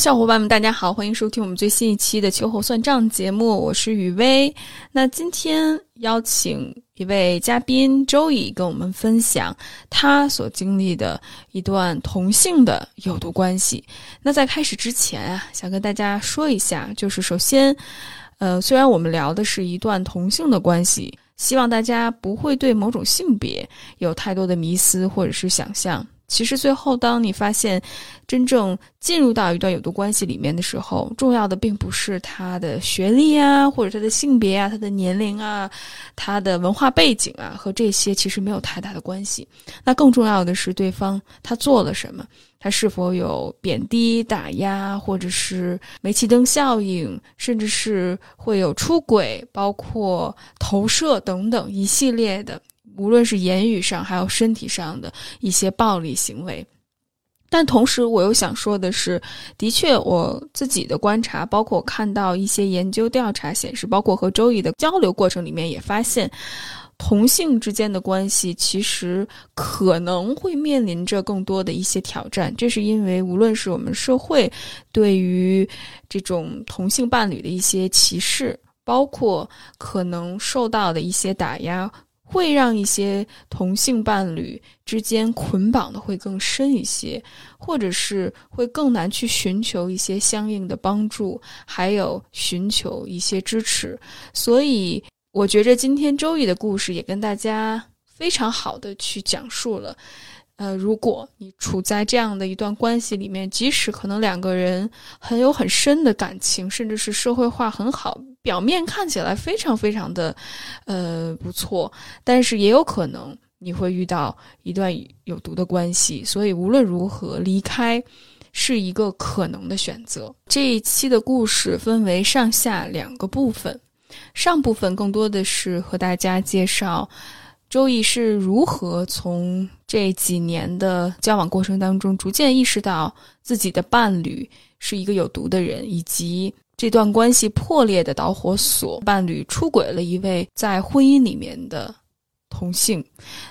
小伙伴们，大家好，欢迎收听我们最新一期的《秋后算账》节目，我是雨薇。那今天邀请一位嘉宾周乙跟我们分享他所经历的一段同性的有毒关系。那在开始之前啊，想跟大家说一下，就是首先，呃，虽然我们聊的是一段同性的关系，希望大家不会对某种性别有太多的迷思或者是想象。其实最后，当你发现真正进入到一段有毒关系里面的时候，重要的并不是他的学历啊，或者他的性别啊，他的年龄啊，他的文化背景啊，和这些其实没有太大的关系。那更重要的是对方他做了什么，他是否有贬低、打压，或者是煤气灯效应，甚至是会有出轨，包括投射等等一系列的。无论是言语上，还有身体上的一些暴力行为，但同时我又想说的是，的确我自己的观察，包括看到一些研究调查显示，包括和周易的交流过程里面也发现，同性之间的关系其实可能会面临着更多的一些挑战。这是因为，无论是我们社会对于这种同性伴侣的一些歧视，包括可能受到的一些打压。会让一些同性伴侣之间捆绑的会更深一些，或者是会更难去寻求一些相应的帮助，还有寻求一些支持。所以，我觉着今天周易的故事也跟大家非常好的去讲述了。呃，如果你处在这样的一段关系里面，即使可能两个人很有很深的感情，甚至是社会化很好，表面看起来非常非常的，呃，不错，但是也有可能你会遇到一段有毒的关系。所以无论如何，离开是一个可能的选择。这一期的故事分为上下两个部分，上部分更多的是和大家介绍。周易是如何从这几年的交往过程当中，逐渐意识到自己的伴侣是一个有毒的人，以及这段关系破裂的导火索，伴侣出轨了一位在婚姻里面的同性。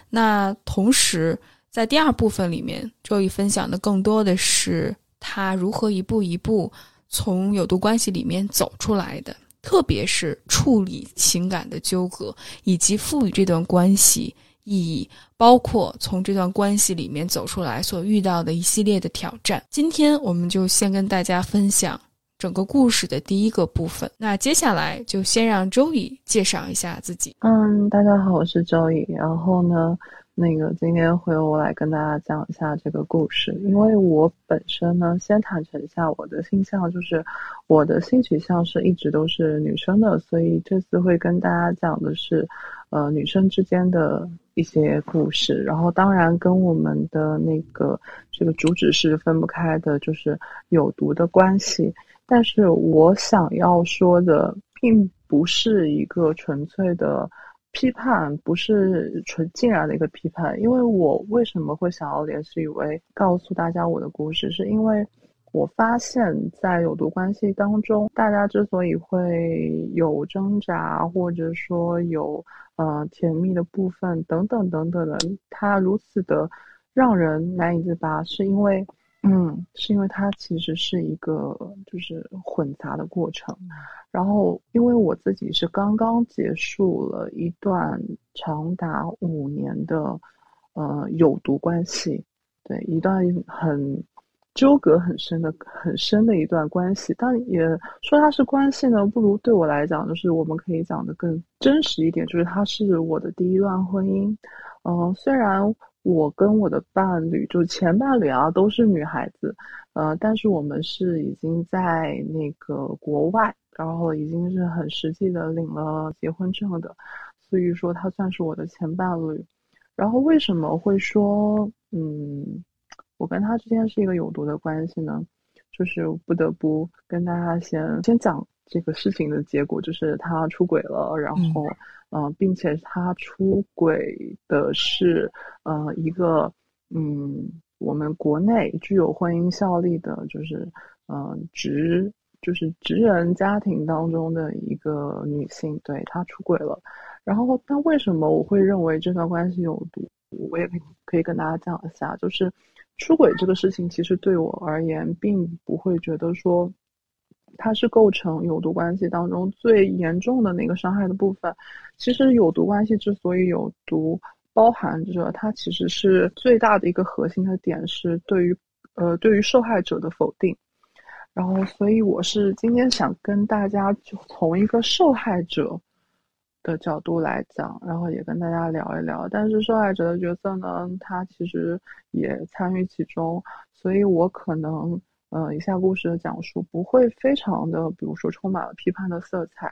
那同时，在第二部分里面，周易分享的更多的是他如何一步一步从有毒关系里面走出来的。特别是处理情感的纠葛，以及赋予这段关系意义，包括从这段关系里面走出来所遇到的一系列的挑战。今天我们就先跟大家分享整个故事的第一个部分。那接下来就先让周乙介绍一下自己。嗯，大家好，我是周乙。然后呢？那个今天会我来跟大家讲一下这个故事，因为我本身呢，先坦诚一下我的性向，就是我的性取向是一直都是女生的，所以这次会跟大家讲的是，呃，女生之间的一些故事，然后当然跟我们的那个这个主旨是分不开的，就是有毒的关系。但是我想要说的，并不是一个纯粹的。批判不是纯竟然的一个批判，因为我为什么会想要联系雨薇，告诉大家我的故事，是因为我发现，在有毒关系当中，大家之所以会有挣扎，或者说有呃甜蜜的部分等等等等的，它如此的让人难以自拔，是因为。嗯，是因为它其实是一个就是混杂的过程，然后因为我自己是刚刚结束了一段长达五年的呃有毒关系，对一段很纠葛很深的很深的一段关系，但也说它是关系呢，不如对我来讲，就是我们可以讲的更真实一点，就是它是我的第一段婚姻，嗯，虽然。我跟我的伴侣，就前伴侣啊，都是女孩子，呃，但是我们是已经在那个国外，然后已经是很实际的领了结婚证的，所以说他算是我的前伴侣。然后为什么会说，嗯，我跟他之间是一个有毒的关系呢？就是不得不跟大家先先讲这个事情的结果，就是他出轨了，然后。嗯，并且他出轨的是，呃，一个，嗯，我们国内具有婚姻效力的，就是，嗯，直，就是直人家庭当中的一个女性，对她出轨了。然后，但为什么我会认为这段关系有毒？我也可以可以跟大家讲一下，就是出轨这个事情，其实对我而言，并不会觉得说它是构成有毒关系当中最严重的那个伤害的部分。其实有毒关系之所以有毒，包含着它其实是最大的一个核心的点是对于呃对于受害者的否定。然后，所以我是今天想跟大家就从一个受害者。的角度来讲，然后也跟大家聊一聊。但是受害者的角色呢，他其实也参与其中，所以我可能，呃，以下故事的讲述不会非常的，比如说充满了批判的色彩，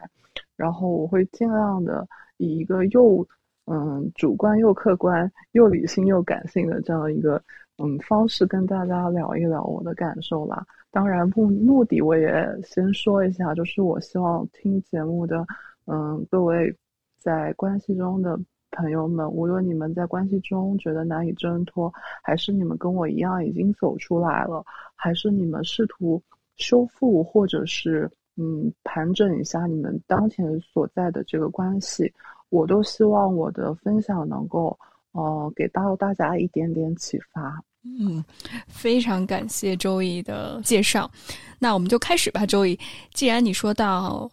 然后我会尽量的以一个又，嗯，主观又客观又理性又感性的这样一个，嗯，方式跟大家聊一聊我的感受啦。当然目目的我也先说一下，就是我希望听节目的。嗯，各位在关系中的朋友们，无论你们在关系中觉得难以挣脱，还是你们跟我一样已经走出来了，还是你们试图修复，或者是嗯盘整一下你们当前所在的这个关系，我都希望我的分享能够呃给到大家一点点启发。嗯，非常感谢周易的介绍，那我们就开始吧。周易，既然你说到。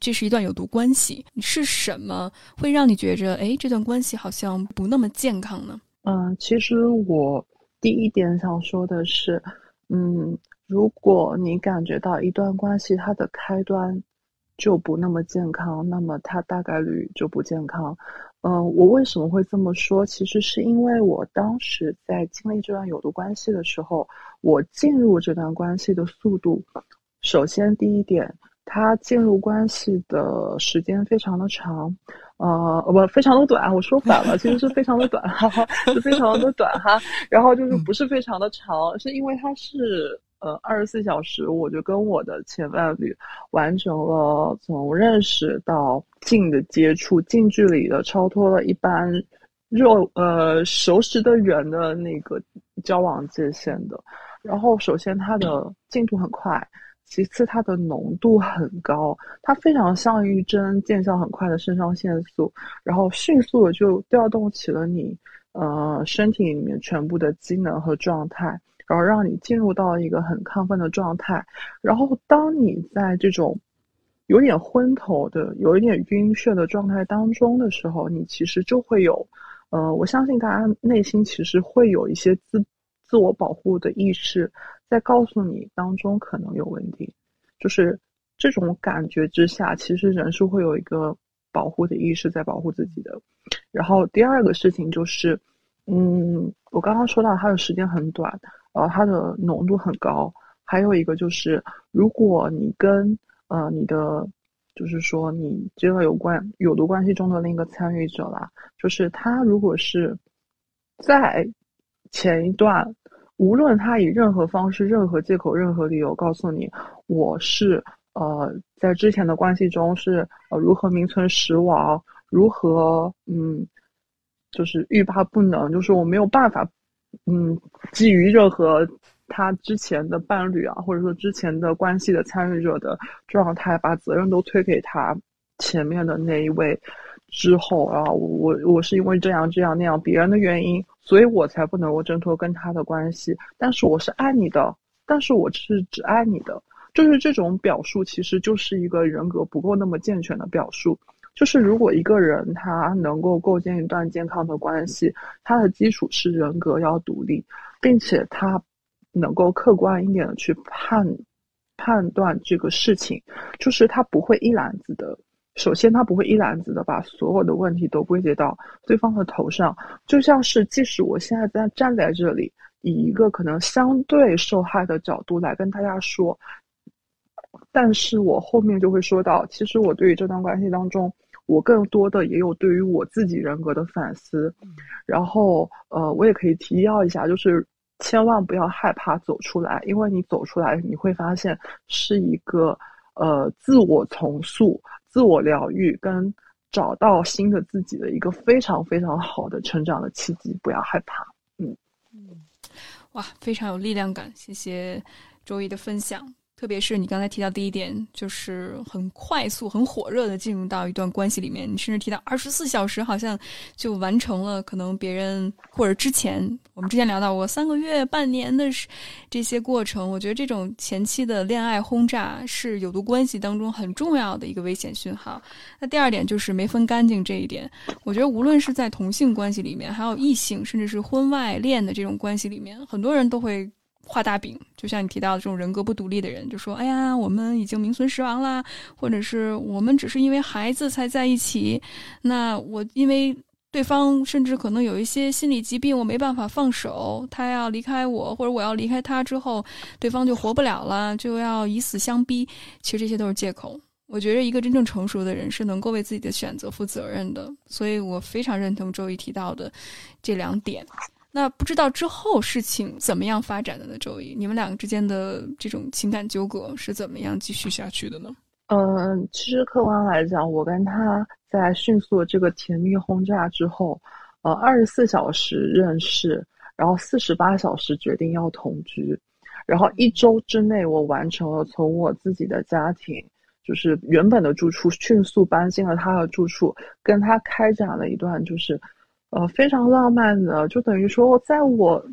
这是一段有毒关系，是什么会让你觉着，哎，这段关系好像不那么健康呢？嗯，其实我第一点想说的是，嗯，如果你感觉到一段关系它的开端就不那么健康，那么它大概率就不健康。嗯，我为什么会这么说？其实是因为我当时在经历这段有毒关系的时候，我进入这段关系的速度，首先第一点。他进入关系的时间非常的长，呃，不，非常的短。我说反了，其实是非常的短，哈哈，是非常的短哈。然后就是不是非常的长，是因为他是呃二十四小时，我就跟我的前伴侣完成了从认识到近的接触，近距离的超脱了一般肉呃熟识的人的那个交往界限的。然后首先他的进度很快。其次，它的浓度很高，它非常像一针见效很快的肾上腺素，然后迅速的就调动起了你呃身体里面全部的机能和状态，然后让你进入到一个很亢奋的状态。然后，当你在这种有点昏头的、有一点晕眩的状态当中的时候，你其实就会有，呃，我相信大家内心其实会有一些自自我保护的意识。在告诉你当中可能有问题，就是这种感觉之下，其实人是会有一个保护的意识在保护自己的。然后第二个事情就是，嗯，我刚刚说到它的时间很短，呃，它的浓度很高。还有一个就是，如果你跟呃你的，就是说你这个有关有毒关系中的另一个参与者啦，就是他如果是在前一段。无论他以任何方式、任何借口、任何理由告诉你，我是呃在之前的关系中是呃如何名存实亡，如何嗯就是欲罢不能，就是我没有办法嗯基于任何他之前的伴侣啊，或者说之前的关系的参与者的状态，把责任都推给他前面的那一位之后啊，我我是因为这样这样那样别人的原因。所以我才不能够挣脱跟他的关系，但是我是爱你的，但是我是只爱你的，就是这种表述，其实就是一个人格不够那么健全的表述。就是如果一个人他能够构建一段健康的关系，他的基础是人格要独立，并且他能够客观一点的去判判断这个事情，就是他不会一篮子的。首先，他不会一揽子的把所有的问题都归结到对方的头上，就像是即使我现在在站在这里，以一个可能相对受害的角度来跟大家说，但是我后面就会说到，其实我对于这段关系当中，我更多的也有对于我自己人格的反思，然后呃，我也可以提要一下，就是千万不要害怕走出来，因为你走出来，你会发现是一个呃自我重塑。自我疗愈跟找到新的自己的一个非常非常好的成长的契机，不要害怕。嗯嗯，哇，非常有力量感，谢谢周一的分享。特别是你刚才提到第一点，就是很快速、很火热的进入到一段关系里面。你甚至提到二十四小时，好像就完成了可能别人或者之前我们之前聊到过三个月、半年的这些过程。我觉得这种前期的恋爱轰炸是有毒关系当中很重要的一个危险讯号。那第二点就是没分干净这一点，我觉得无论是在同性关系里面，还有异性，甚至是婚外恋的这种关系里面，很多人都会。画大饼，就像你提到的这种人格不独立的人，就说：“哎呀，我们已经名存实亡啦，或者是我们只是因为孩子才在一起。那我因为对方甚至可能有一些心理疾病，我没办法放手，他要离开我，或者我要离开他之后，对方就活不了了，就要以死相逼。其实这些都是借口。我觉得一个真正成熟的人是能够为自己的选择负责任的，所以我非常认同周一提到的这两点。”那不知道之后事情怎么样发展的呢？周一，你们两个之间的这种情感纠葛是怎么样继续下去的呢？嗯，其实客观来讲，我跟他在迅速这个甜蜜轰炸之后，呃，二十四小时认识，然后四十八小时决定要同居，然后一周之内我完成了从我自己的家庭，就是原本的住处，迅速搬进了他的住处，跟他开展了一段就是。呃，非常浪漫的，就等于说，在我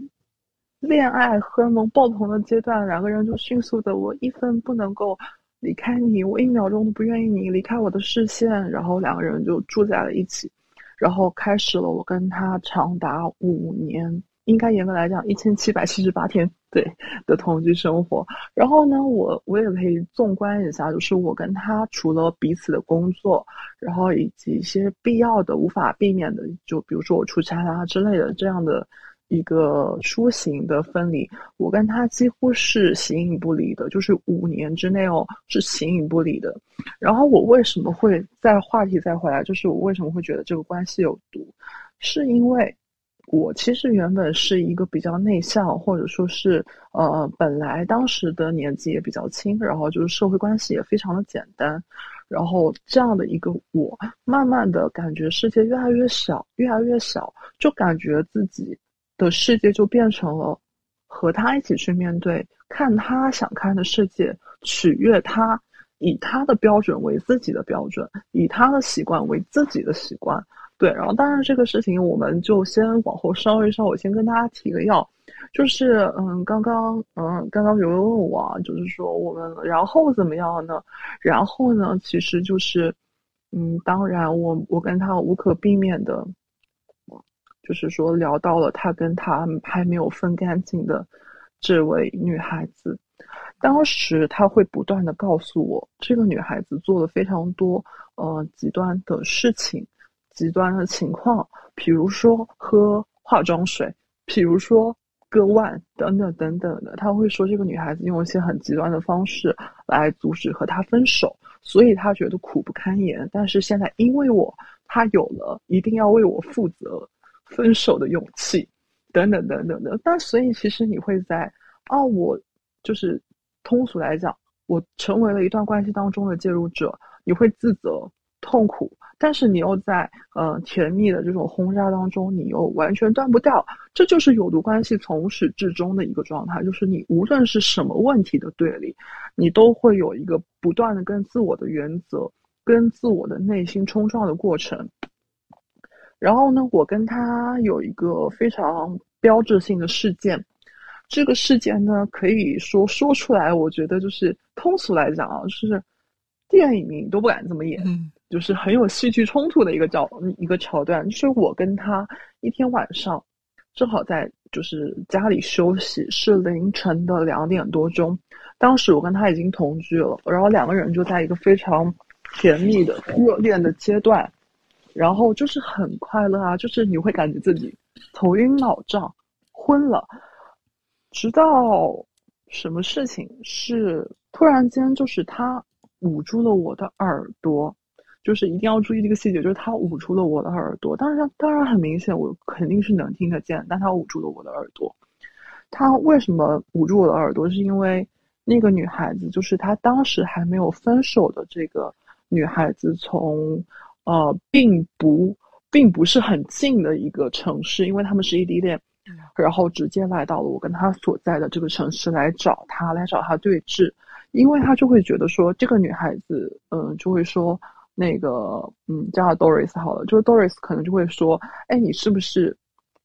恋爱荷尔蒙爆棚的阶段，两个人就迅速的，我一分不能够离开你，我一秒钟都不愿意你离开我的视线，然后两个人就住在了一起，然后开始了我跟他长达五年。应该严格来讲，一千七百七十八天对的同居生活。然后呢，我我也可以纵观一下，就是我跟他除了彼此的工作，然后以及一些必要的、无法避免的，就比如说我出差啊之类的这样的一个出行的分离，我跟他几乎是形影不离的，就是五年之内哦是形影不离的。然后我为什么会在话题再回来，就是我为什么会觉得这个关系有毒，是因为。我其实原本是一个比较内向，或者说是呃，本来当时的年纪也比较轻，然后就是社会关系也非常的简单，然后这样的一个我，慢慢的感觉世界越来越小，越来越小，就感觉自己的世界就变成了和他一起去面对，看他想看的世界，取悦他，以他的标准为自己的标准，以他的习惯为自己的习惯。对，然后当然这个事情我们就先往后稍一稍，我先跟大家提个要，就是嗯，刚刚嗯，刚刚有人问我啊，就是说我们然后怎么样呢？然后呢，其实就是嗯，当然我我跟他无可避免的，就是说聊到了他跟他还没有分干净的这位女孩子，当时他会不断的告诉我，这个女孩子做了非常多呃极端的事情。极端的情况，比如说喝化妆水，比如说割腕等等等等的，他会说这个女孩子用一些很极端的方式来阻止和他分手，所以他觉得苦不堪言。但是现在因为我，他有了一定要为我负责分手的勇气，等等等等的。但所以其实你会在啊，我就是通俗来讲，我成为了一段关系当中的介入者，你会自责痛苦。但是你又在呃甜蜜的这种轰炸当中，你又完全断不掉，这就是有毒关系从始至终的一个状态。就是你无论是什么问题的对立，你都会有一个不断的跟自我的原则、跟自我的内心冲撞的过程。然后呢，我跟他有一个非常标志性的事件，这个事件呢，可以说说出来，我觉得就是通俗来讲啊，就是电影都不敢这么演。就是很有戏剧冲突的一个角一个桥段，就是我跟他一天晚上，正好在就是家里休息，是凌晨的两点多钟，当时我跟他已经同居了，然后两个人就在一个非常甜蜜的热恋的阶段，然后就是很快乐啊，就是你会感觉自己头晕脑胀，昏了，直到什么事情是突然间就是他捂住了我的耳朵。就是一定要注意这个细节，就是他捂住了我的耳朵。当然，当然很明显，我肯定是能听得见，但他捂住了我的耳朵。他为什么捂住我的耳朵？是因为那个女孩子，就是他当时还没有分手的这个女孩子，从呃，并不并不是很近的一个城市，因为他们是异地恋，然后直接来到了我跟他所在的这个城市来找他，来找他对峙。因为他就会觉得说这个女孩子，嗯，就会说那个，嗯，叫她 Doris 好了，就是 Doris 可能就会说，哎，你是不是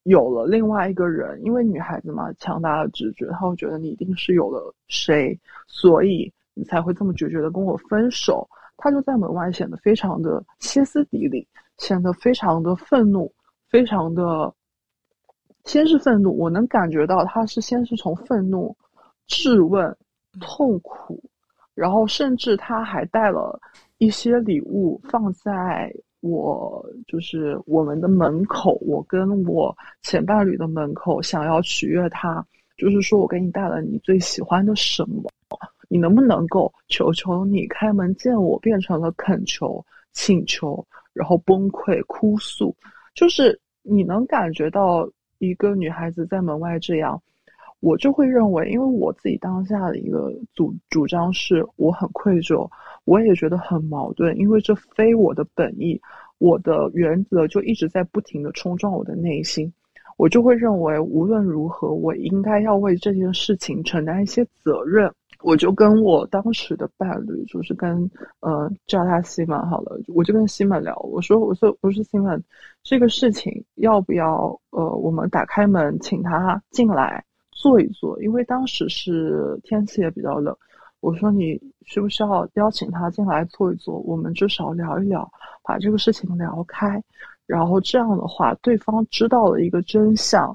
有了另外一个人？因为女孩子嘛，强大的直觉，她会觉得你一定是有了谁，所以你才会这么决绝的跟我分手。他就在门外显得非常的歇斯底里，显得非常的愤怒，非常的，先是愤怒，我能感觉到他是先是从愤怒、质问、痛苦，然后甚至他还带了一些礼物放在我就是我们的门口，我跟我前伴侣的门口，想要取悦他，就是说我给你带了你最喜欢的什么。你能不能够求求你开门见我，变成了恳求、请求，然后崩溃哭诉？就是你能感觉到一个女孩子在门外这样，我就会认为，因为我自己当下的一个主主张是，我很愧疚，我也觉得很矛盾，因为这非我的本意，我的原则就一直在不停的冲撞我的内心，我就会认为无论如何，我应该要为这件事情承担一些责任。我就跟我当时的伴侣，就是跟呃叫他西门好了，我就跟西门聊，我说我说我说西门，这个事情要不要呃我们打开门请他进来坐一坐？因为当时是天气也比较冷，我说你需不需要邀请他进来坐一坐？我们至少聊一聊，把这个事情聊开，然后这样的话，对方知道了一个真相。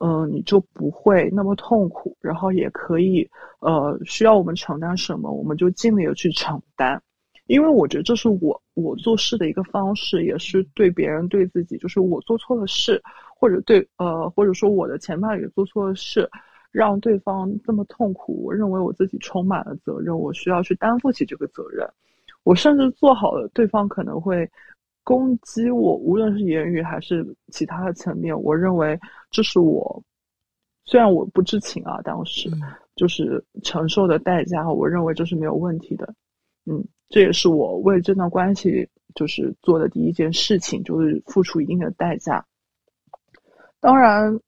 嗯，你就不会那么痛苦，然后也可以，呃，需要我们承担什么，我们就尽力的去承担，因为我觉得这是我我做事的一个方式，也是对别人对自己，就是我做错了事，或者对呃，或者说我的前伴侣做错了事，让对方这么痛苦，我认为我自己充满了责任，我需要去担负起这个责任，我甚至做好了，对方可能会。攻击我，无论是言语还是其他的层面，我认为这是我，虽然我不知情啊，当时就是承受的代价，我认为这是没有问题的。嗯，这也是我为这段关系就是做的第一件事情，就是付出一定的代价。当然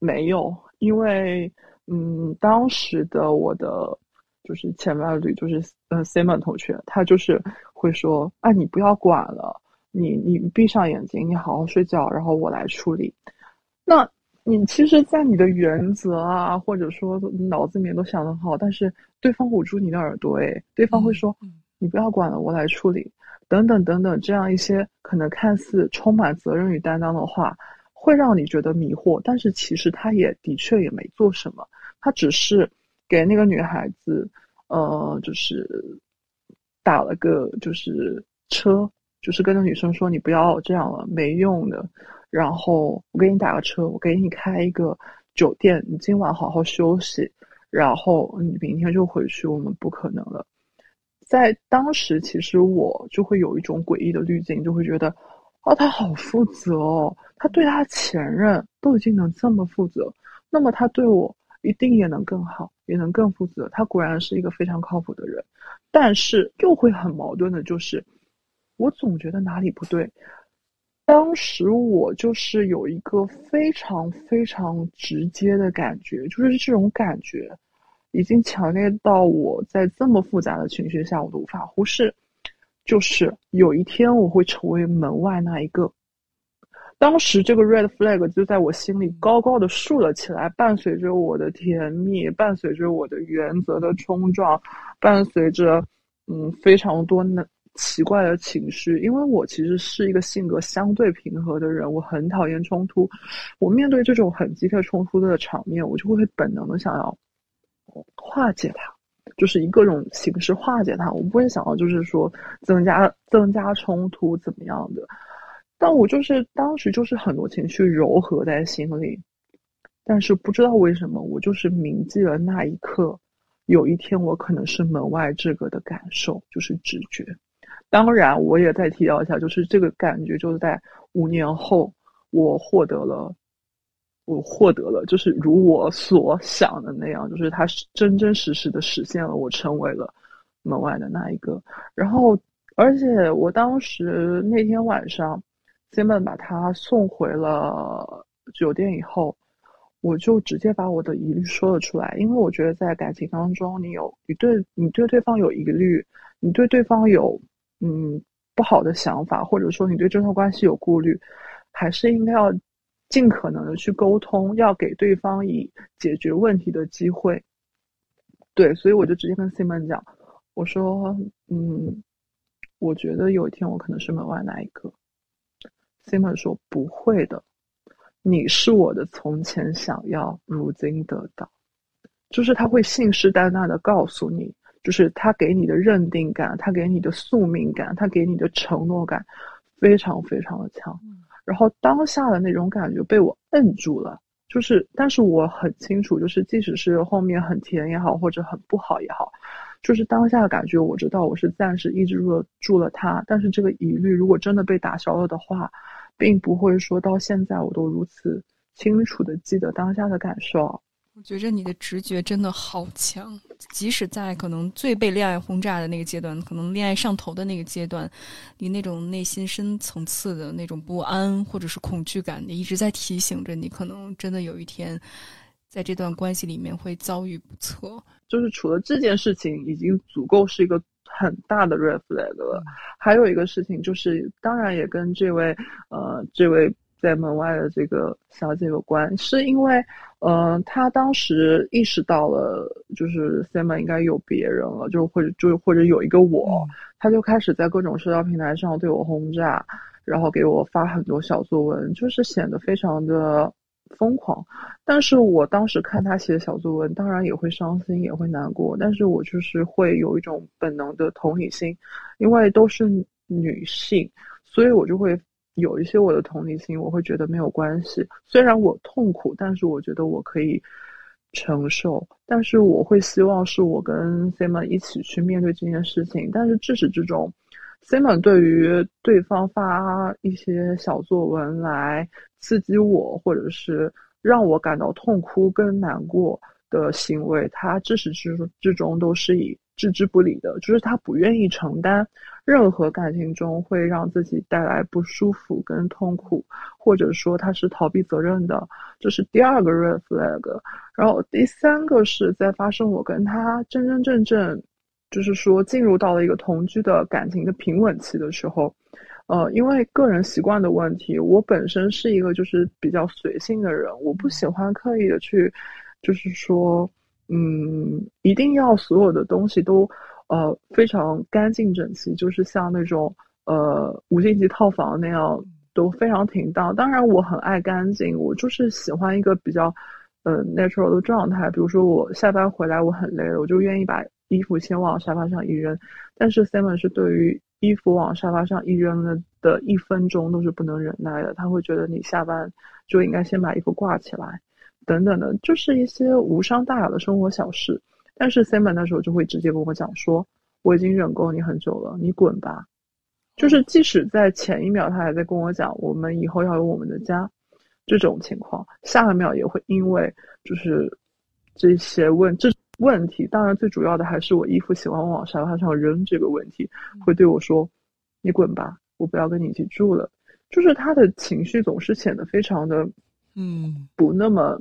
没有，因为嗯，当时的我的就是前伴侣就是呃 Simon 同学，他就是会说啊，你不要管了。你你闭上眼睛，你好好睡觉，然后我来处理。那你其实，在你的原则啊，或者说脑子里面都想得好，但是对方捂住你的耳朵，诶，对方会说，你不要管了，我来处理，等等等等，这样一些可能看似充满责任与担当的话，会让你觉得迷惑。但是其实他也的确也没做什么，他只是给那个女孩子，呃，就是打了个就是车。就是跟那女生说：“你不要这样了，没用的。然后我给你打个车，我给你开一个酒店，你今晚好好休息，然后你明天就回去。我们不可能了。”在当时，其实我就会有一种诡异的滤镜，就会觉得：“哦，他好负责哦，他对他前任都已经能这么负责，那么他对我一定也能更好，也能更负责。他果然是一个非常靠谱的人。”但是又会很矛盾的，就是。我总觉得哪里不对，当时我就是有一个非常非常直接的感觉，就是这种感觉已经强烈到我在这么复杂的情绪下我都无法忽视，就是有一天我会成为门外那一个。当时这个 red flag 就在我心里高高的竖了起来，伴随着我的甜蜜，伴随着我的原则的冲撞，伴随着嗯非常多的。奇怪的情绪，因为我其实是一个性格相对平和的人，我很讨厌冲突。我面对这种很激烈冲突的场面，我就会本能的想要化解它，就是以各种形式化解它。我不会想要就是说增加增加冲突怎么样的。但我就是当时就是很多情绪糅合在心里，但是不知道为什么，我就是铭记了那一刻，有一天我可能是门外这个的感受，就是直觉。当然，我也再提到一下，就是这个感觉，就是在五年后，我获得了，我获得了，就是如我所想的那样，就是他真真实实的实现了，我成为了门外的那一个。然后，而且我当时那天晚上，Simon 把他送回了酒店以后，我就直接把我的疑虑说了出来，因为我觉得在感情当中，你有你对你对对方有疑虑，你对对方有嗯不好的想法，或者说你对这段关系有顾虑，还是应该要尽可能的去沟通，要给对方以解决问题的机会。对，所以我就直接跟 Simon 讲，我说嗯，我觉得有一天我可能是门外那一个。Simon 说不会的。你是我的从前想要，如今得到，就是他会信誓旦旦的告诉你，就是他给你的认定感，他给你的宿命感，他给你的承诺感，非常非常的强。然后当下的那种感觉被我摁住了，就是，但是我很清楚，就是即使是后面很甜也好，或者很不好也好，就是当下的感觉，我知道我是暂时抑制住了住了它，但是这个疑虑如果真的被打消了的话。并不会说到现在我都如此清楚的记得当下的感受。我觉着你的直觉真的好强，即使在可能最被恋爱轰炸的那个阶段，可能恋爱上头的那个阶段，你那种内心深层次的那种不安或者是恐惧感，你一直在提醒着你，可能真的有一天在这段关系里面会遭遇不测。就是除了这件事情，已经足够是一个。很大的 red flag 了，还有一个事情就是，当然也跟这位呃这位在门外的这个小姐有关，是因为呃他当时意识到了，就是 Simon 应该有别人了，就或者就或者有一个我，他就开始在各种社交平台上对我轰炸，然后给我发很多小作文，就是显得非常的。疯狂，但是我当时看他写的小作文，当然也会伤心，也会难过，但是我就是会有一种本能的同理心，因为都是女性，所以我就会有一些我的同理心，我会觉得没有关系，虽然我痛苦，但是我觉得我可以承受，但是我会希望是我跟 Simon 一起去面对这件事情，但是至始至终。Simon 对于对方发一些小作文来刺激我，或者是让我感到痛哭跟难过的行为，他至始至至终都是以置之不理的，就是他不愿意承担任何感情中会让自己带来不舒服跟痛苦，或者说他是逃避责任的，这是第二个 red flag。然后第三个是在发生我跟他真真正正。就是说，进入到了一个同居的感情的平稳期的时候，呃，因为个人习惯的问题，我本身是一个就是比较随性的人，我不喜欢刻意的去，就是说，嗯，一定要所有的东西都，呃，非常干净整齐，就是像那种呃五星级套房那样都非常停当。当然，我很爱干净，我就是喜欢一个比较，呃，natural 的状态。比如说，我下班回来我很累了，我就愿意把。衣服先往沙发上一扔，但是 Simon 是对于衣服往沙发上一扔的的一分钟都是不能忍耐的，他会觉得你下班就应该先把衣服挂起来，等等的，就是一些无伤大雅的生活小事。但是 Simon 那时候就会直接跟我讲说，我已经忍够你很久了，你滚吧。就是即使在前一秒他还在跟我讲我们以后要有我们的家这种情况，下一秒也会因为就是这些问这。问题当然最主要的还是我衣服喜欢往沙发上扔这个问题，会对我说：“你滚吧，我不要跟你一起住了。”就是他的情绪总是显得非常的，嗯，不那么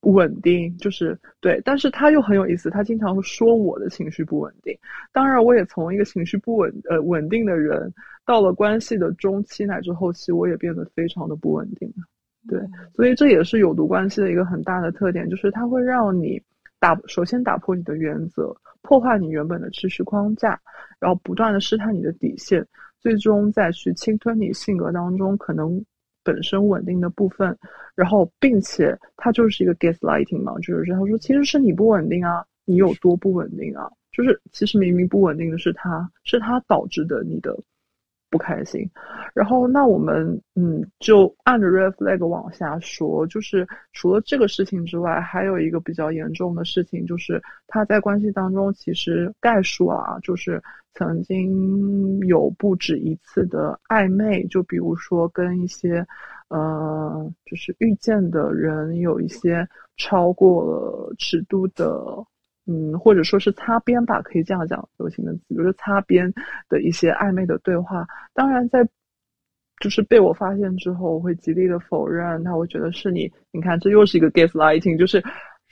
稳定。就是对，但是他又很有意思，他经常会说我的情绪不稳定。当然，我也从一个情绪不稳呃稳定的人，到了关系的中期乃至后期，我也变得非常的不稳定对，所以这也是有毒关系的一个很大的特点，就是它会让你。打首先打破你的原则，破坏你原本的知识框架，然后不断的试探你的底线，最终再去侵吞你性格当中可能本身稳定的部分，然后并且它就是一个 gaslighting 嘛，就是他说其实是你不稳定啊，你有多不稳定啊，就是其实明明不稳定的是他，是他导致的你的。不开心，然后那我们嗯就按着 red flag 往下说，就是除了这个事情之外，还有一个比较严重的事情，就是他在关系当中其实概述啊，就是曾经有不止一次的暧昧，就比如说跟一些呃就是遇见的人有一些超过了尺度的。嗯，或者说是擦边吧，可以这样讲，流行的词比如说擦边的一些暧昧的对话。当然，在就是被我发现之后，我会极力的否认，他会觉得是你，你看这又是一个 gaslighting，就是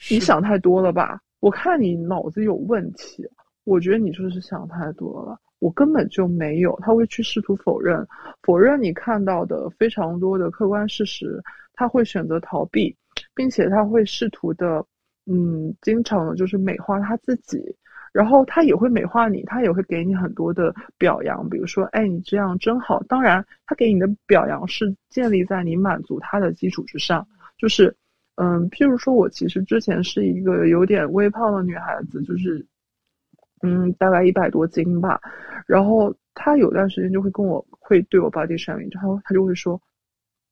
你想太多了吧？我看你脑子有问题，我觉得你就是想太多了，我根本就没有，他会去试图否认，否认你看到的非常多的客观事实，他会选择逃避，并且他会试图的，嗯，经常的就是美化他自己。然后他也会美化你，他也会给你很多的表扬，比如说，哎，你这样真好。当然，他给你的表扬是建立在你满足他的基础之上。就是，嗯，譬如说，我其实之前是一个有点微胖的女孩子，就是，嗯，大概一百多斤吧。然后他有段时间就会跟我会对我 body shaming，然后他就会说，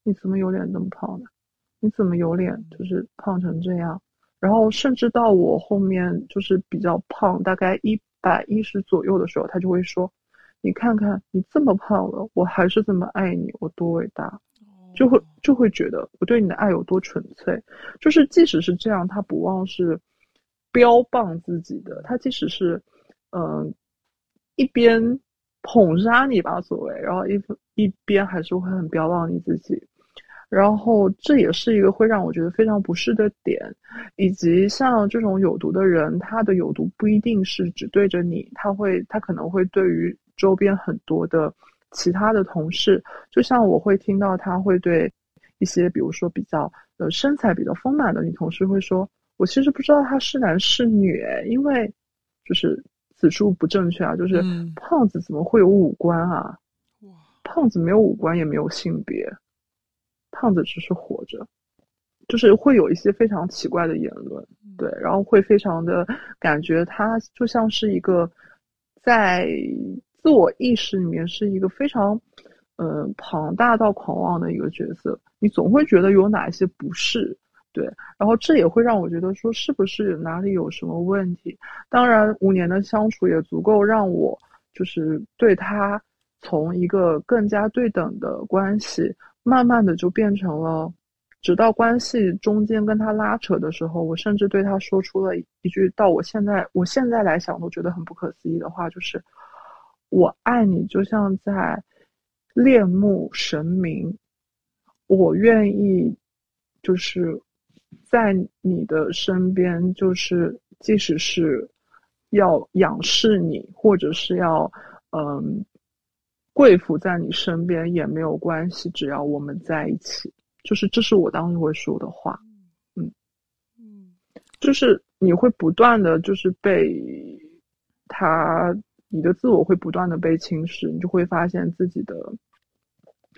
你怎么有脸那么胖呢？你怎么有脸就是胖成这样？然后甚至到我后面就是比较胖，大概一百一十左右的时候，他就会说：“你看看你这么胖了，我还是这么爱你，我多伟大。”就会就会觉得我对你的爱有多纯粹。就是即使是这样，他不忘是标榜自己的。他即使是嗯一边捧杀你吧，所谓，然后一一边还是会很标榜你自己。然后这也是一个会让我觉得非常不适的点，以及像这种有毒的人，他的有毒不一定是只对着你，他会他可能会对于周边很多的其他的同事，就像我会听到他会对一些比如说比较呃身材比较丰满的女同事会说，我其实不知道他是男是女，因为就是此处不正确啊，就是胖子怎么会有五官啊？胖子没有五官也没有性别。胖子只是活着，就是会有一些非常奇怪的言论，对，然后会非常的感觉他就像是一个在自我意识里面是一个非常呃庞大到狂妄的一个角色，你总会觉得有哪一些不适，对，然后这也会让我觉得说是不是哪里有什么问题？当然，五年的相处也足够让我就是对他从一个更加对等的关系。慢慢的就变成了，直到关系中间跟他拉扯的时候，我甚至对他说出了一句到我现在我现在来想都觉得很不可思议的话，就是我爱你就像在恋慕神明，我愿意就是在你的身边，就是即使是要仰视你，或者是要嗯。贵妇在你身边也没有关系，只要我们在一起，就是这是我当时会说的话，嗯嗯，就是你会不断的就是被他，你的自我会不断的被侵蚀，你就会发现自己的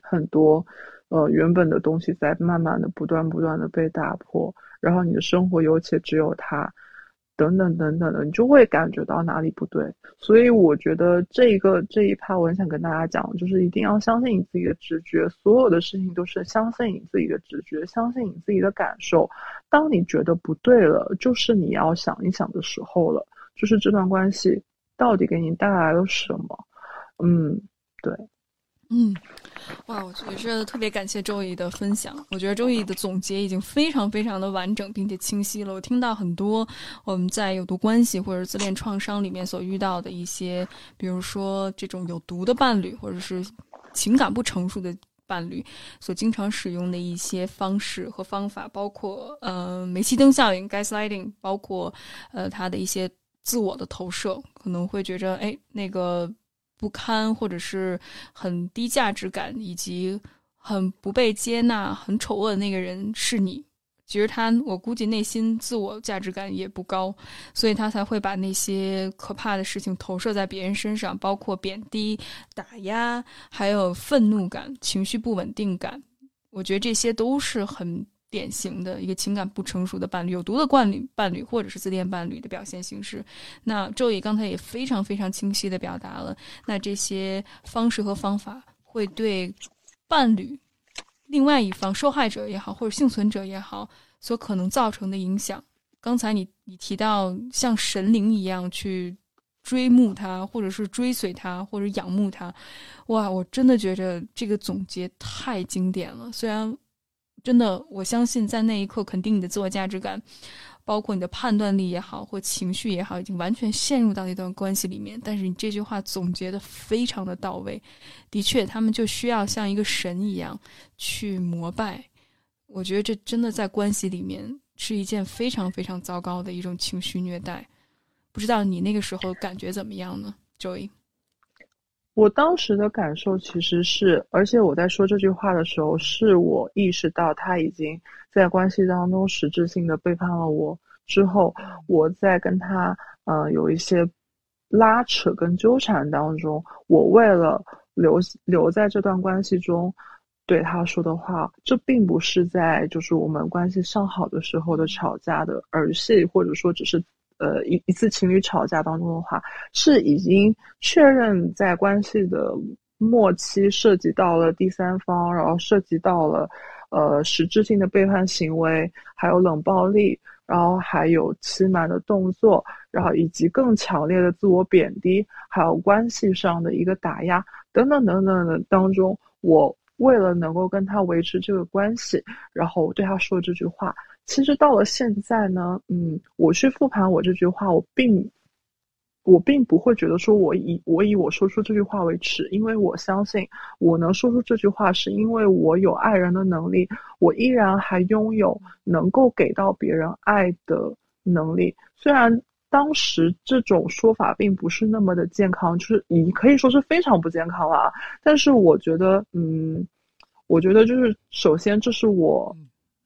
很多呃原本的东西在慢慢的不断不断的被打破，然后你的生活有且只有他。等等等等的，你就会感觉到哪里不对。所以我觉得这一个这一趴，我很想跟大家讲，就是一定要相信你自己的直觉，所有的事情都是相信你自己的直觉，相信你自己的感受。当你觉得不对了，就是你要想一想的时候了，就是这段关系到底给你带来了什么？嗯，对。嗯，哇，我觉得特别感谢周易的分享。我觉得周易的总结已经非常非常的完整并且清晰了。我听到很多我们在有毒关系或者自恋创伤里面所遇到的一些，比如说这种有毒的伴侣或者是情感不成熟的伴侣所经常使用的一些方式和方法，包括呃煤气灯效应 （gaslighting），包括呃他的一些自我的投射，可能会觉着哎那个。不堪，或者是很低价值感，以及很不被接纳、很丑恶的那个人是你。其实他，我估计内心自我价值感也不高，所以他才会把那些可怕的事情投射在别人身上，包括贬低、打压，还有愤怒感、情绪不稳定感。我觉得这些都是很。典型的一个情感不成熟的伴侣，有毒的伴侣，伴侣或者是自恋伴侣的表现形式。那周宇刚才也非常非常清晰的表达了，那这些方式和方法会对伴侣另外一方受害者也好，或者幸存者也好，所可能造成的影响。刚才你你提到像神灵一样去追慕他，或者是追随他，或者仰慕他，哇，我真的觉得这个总结太经典了。虽然。真的，我相信在那一刻肯定你的自我价值感，包括你的判断力也好，或情绪也好，已经完全陷入到一段关系里面。但是你这句话总结的非常的到位，的确，他们就需要像一个神一样去膜拜。我觉得这真的在关系里面是一件非常非常糟糕的一种情绪虐待。不知道你那个时候感觉怎么样呢，Joy？我当时的感受其实是，而且我在说这句话的时候，是我意识到他已经在关系当中实质性的背叛了我之后，我在跟他呃有一些拉扯跟纠缠当中，我为了留留在这段关系中，对他说的话，这并不是在就是我们关系尚好的时候的吵架的儿戏，或者说只是。呃，一一次情侣吵架当中的话，是已经确认在关系的末期涉及到了第三方，然后涉及到了呃实质性的背叛行为，还有冷暴力，然后还有欺瞒的动作，然后以及更强烈的自我贬低，还有关系上的一个打压等等等等的当中，我为了能够跟他维持这个关系，然后我对他说这句话。其实到了现在呢，嗯，我去复盘我这句话，我并我并不会觉得说我以我以我说出这句话为耻，因为我相信我能说出这句话，是因为我有爱人的能力，我依然还拥有能够给到别人爱的能力。虽然当时这种说法并不是那么的健康，就是你可以说是非常不健康了，但是我觉得，嗯，我觉得就是首先这是我。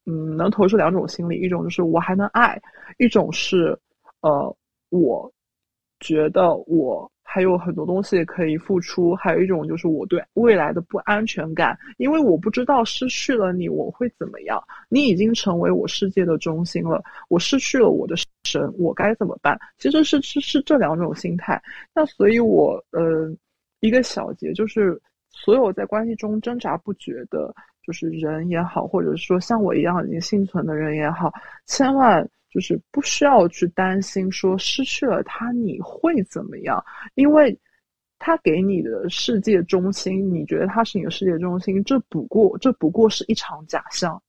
嗯，能投射两种心理，一种就是我还能爱，一种是，呃，我觉得我还有很多东西可以付出，还有一种就是我对未来的不安全感，因为我不知道失去了你我会怎么样，你已经成为我世界的中心了，我失去了我的神，我该怎么办？其实是是是这两种心态。那所以，我呃，一个小结就是，所有在关系中挣扎不绝的。就是人也好，或者说像我一样已经幸存的人也好，千万就是不需要去担心说失去了他你会怎么样，因为他给你的世界中心，你觉得他是你的世界中心，这不过这不过是一场假象，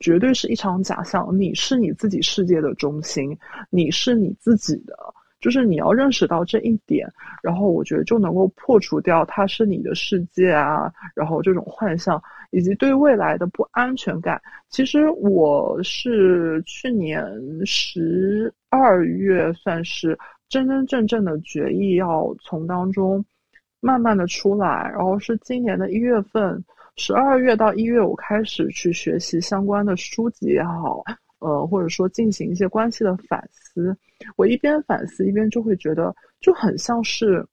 绝对是一场假象。你是你自己世界的中心，你是你自己的。就是你要认识到这一点，然后我觉得就能够破除掉它是你的世界啊，然后这种幻象以及对未来的不安全感。其实我是去年十二月算是真真正正的决议要从当中慢慢的出来，然后是今年的一月份，十二月到一月我开始去学习相关的书籍也好。呃，或者说进行一些关系的反思，我一边反思一边就会觉得，就很像是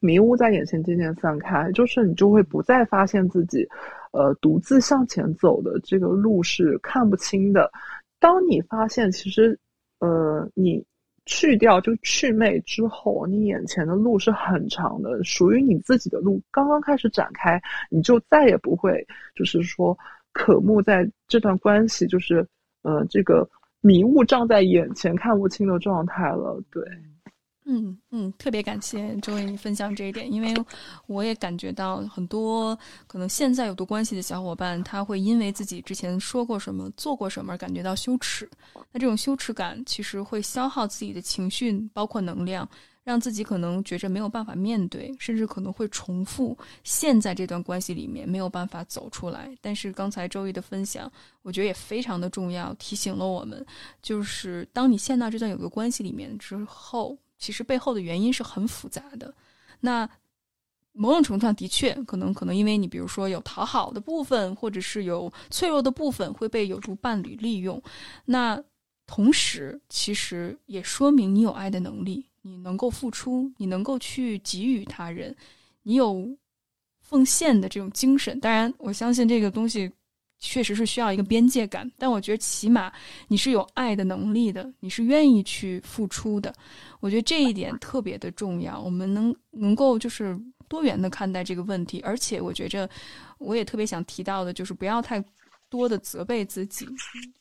迷雾在眼前渐渐散开，就是你就会不再发现自己，呃，独自向前走的这个路是看不清的。当你发现其实，呃，你去掉就去魅之后，你眼前的路是很长的，属于你自己的路刚刚开始展开，你就再也不会就是说渴慕在这段关系就是。呃，这个迷雾障在眼前，看不清的状态了。对，嗯嗯，特别感谢周伟你分享这一点，因为我也感觉到很多可能现在有多关系的小伙伴，他会因为自己之前说过什么、做过什么而感觉到羞耻。那这种羞耻感其实会消耗自己的情绪，包括能量。让自己可能觉着没有办法面对，甚至可能会重复现在这段关系里面没有办法走出来。但是刚才周易的分享，我觉得也非常的重要，提醒了我们，就是当你陷到这段有个关系里面之后，其实背后的原因是很复杂的。那某种程度上的确可能可能因为你比如说有讨好的部分，或者是有脆弱的部分会被有毒伴侣利用。那同时其实也说明你有爱的能力。你能够付出，你能够去给予他人，你有奉献的这种精神。当然，我相信这个东西确实是需要一个边界感，但我觉得起码你是有爱的能力的，你是愿意去付出的。我觉得这一点特别的重要。我们能能够就是多元的看待这个问题，而且我觉着我也特别想提到的，就是不要太多的责备自己。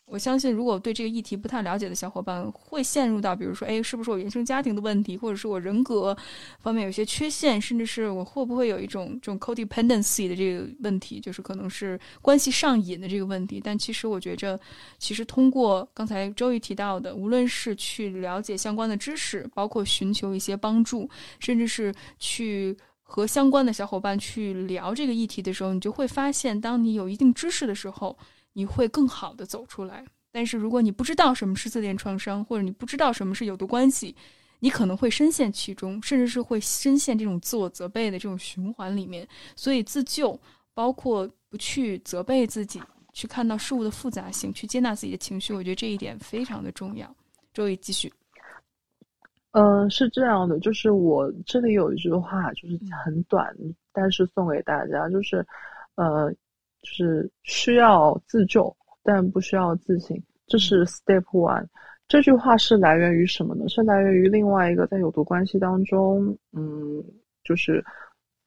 我相信，如果对这个议题不太了解的小伙伴，会陷入到比如说，哎，是不是我原生家庭的问题，或者是我人格方面有些缺陷，甚至是我会不会有一种这种 codependency 的这个问题，就是可能是关系上瘾的这个问题。但其实我觉着，其实通过刚才周瑜提到的，无论是去了解相关的知识，包括寻求一些帮助，甚至是去和相关的小伙伴去聊这个议题的时候，你就会发现，当你有一定知识的时候。你会更好的走出来，但是如果你不知道什么是自恋创伤，或者你不知道什么是有毒关系，你可能会深陷其中，甚至是会深陷这种自我责备的这种循环里面。所以自救，包括不去责备自己，去看到事物的复杂性，去接纳自己的情绪，我觉得这一点非常的重要。周宇继续。嗯，是这样的，就是我这里有一句话，就是很短，但是送给大家，就是呃。就是需要自救，但不需要自省，这是 step one。这句话是来源于什么呢？是来源于另外一个在有毒关系当中，嗯，就是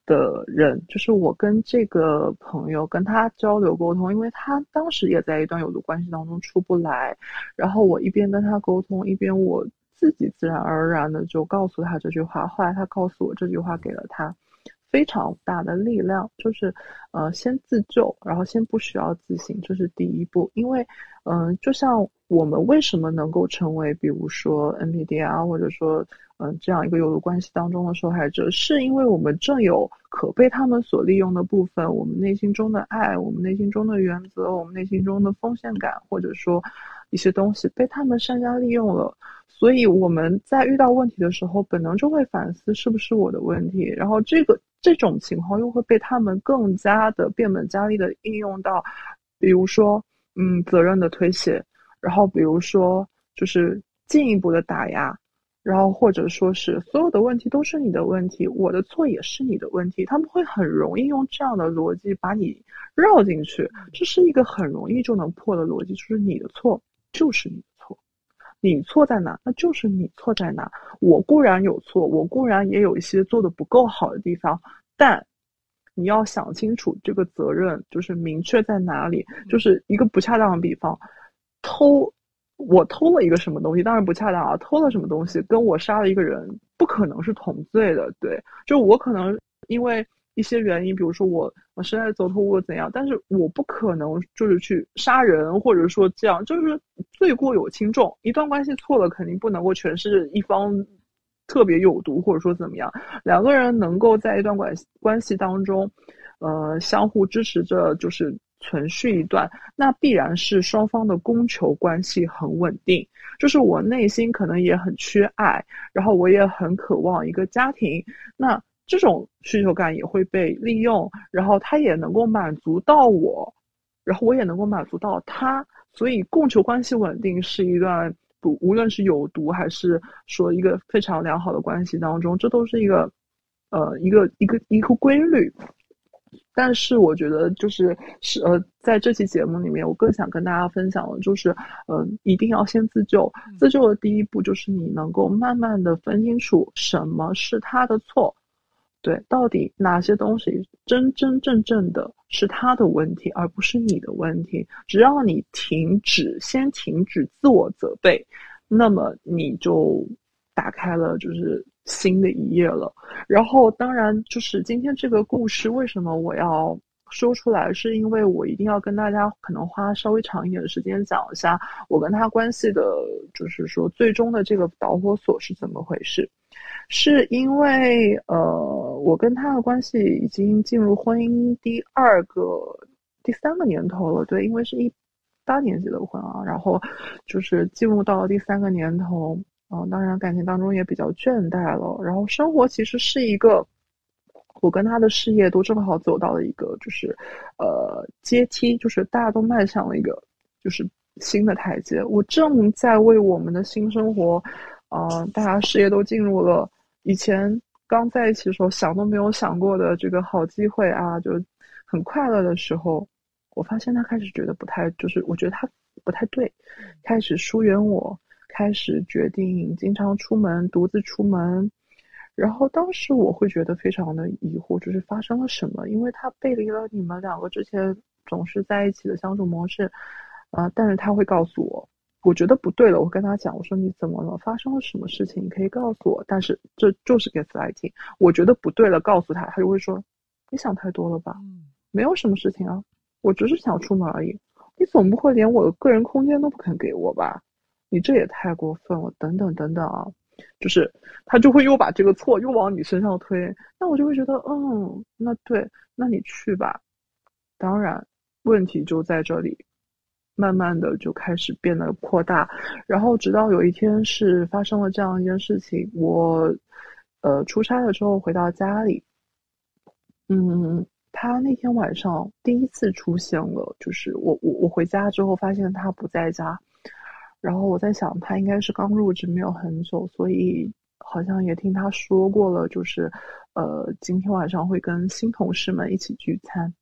的人，就是我跟这个朋友跟他交流沟通，因为他当时也在一段有毒关系当中出不来，然后我一边跟他沟通，一边我自己自然而然的就告诉他这句话。后来他告诉我这句话给了他。非常大的力量，就是，呃，先自救，然后先不需要自省，这是第一步。因为，嗯，就像我们为什么能够成为，比如说 NPD 啊或者说，嗯，这样一个有毒关系当中的受害者，是因为我们正有可被他们所利用的部分，我们内心中的爱，我们内心中的原则，我们内心中的奉献感，或者说一些东西被他们善加利用了。所以我们在遇到问题的时候，本能就会反思是不是我的问题，然后这个这种情况又会被他们更加的变本加厉的应用到，比如说，嗯，责任的推卸，然后比如说就是进一步的打压，然后或者说是所有的问题都是你的问题，我的错也是你的问题，他们会很容易用这样的逻辑把你绕进去，这是一个很容易就能破的逻辑，就是你的错就是你的错。你错在哪？那就是你错在哪。我固然有错，我固然也有一些做的不够好的地方，但你要想清楚这个责任就是明确在哪里。就是一个不恰当的比方，偷，我偷了一个什么东西，当然不恰当啊。偷了什么东西，跟我杀了一个人，不可能是同罪的。对，就我可能因为。一些原因，比如说我我实在走投无路怎样，但是我不可能就是去杀人，或者说这样，就是罪过有轻重。一段关系错了，肯定不能够全是一方特别有毒，或者说怎么样。两个人能够在一段关关系当中，呃，相互支持着，就是存续一段，那必然是双方的供求关系很稳定。就是我内心可能也很缺爱，然后我也很渴望一个家庭，那。这种需求感也会被利用，然后他也能够满足到我，然后我也能够满足到他，所以供求关系稳定是一段不无论是有毒还是说一个非常良好的关系当中，这都是一个呃一个一个一个规律。但是我觉得就是是呃在这期节目里面，我更想跟大家分享的就是，嗯，一定要先自救。自救的第一步就是你能够慢慢的分清楚什么是他的错。对，到底哪些东西真真正正的是他的问题，而不是你的问题？只要你停止，先停止自我责备，那么你就打开了就是新的一页了。然后，当然就是今天这个故事，为什么我要说出来？是因为我一定要跟大家可能花稍微长一点的时间讲一下我跟他关系的，就是说最终的这个导火索是怎么回事。是因为呃，我跟他的关系已经进入婚姻第二个、第三个年头了。对，因为是一八年结的婚啊，然后就是进入到了第三个年头，嗯，当然感情当中也比较倦怠了。然后生活其实是一个，我跟他的事业都正好走到了一个就是呃阶梯，就是大家都迈向了一个就是新的台阶。我正在为我们的新生活，嗯，大家事业都进入了。以前刚在一起的时候，想都没有想过的这个好机会啊，就很快乐的时候，我发现他开始觉得不太，就是我觉得他不太对，开始疏远我，开始决定经常出门，独自出门。然后当时我会觉得非常的疑惑，就是发生了什么？因为他背离了你们两个之前总是在一起的相处模式，啊，但是他会告诉我，我觉得不对了，我跟他讲，我说你怎么了？发生了什么事情？你可以告诉我。但是这就是 gaslighting，我觉得不对了，告诉他，他就会说，你想太多了吧？没有什么事情啊，我只是想出门而已。你总不会连我的个人空间都不肯给我吧？你这也太过分了，等等等等啊。就是他就会又把这个错又往你身上推，那我就会觉得，嗯，那对，那你去吧。当然，问题就在这里，慢慢的就开始变得扩大，然后直到有一天是发生了这样一件事情，我，呃，出差了之后回到家里，嗯，他那天晚上第一次出现了，就是我我我回家之后发现他不在家。然后我在想，他应该是刚入职没有很久，所以好像也听他说过了，就是，呃，今天晚上会跟新同事们一起聚餐，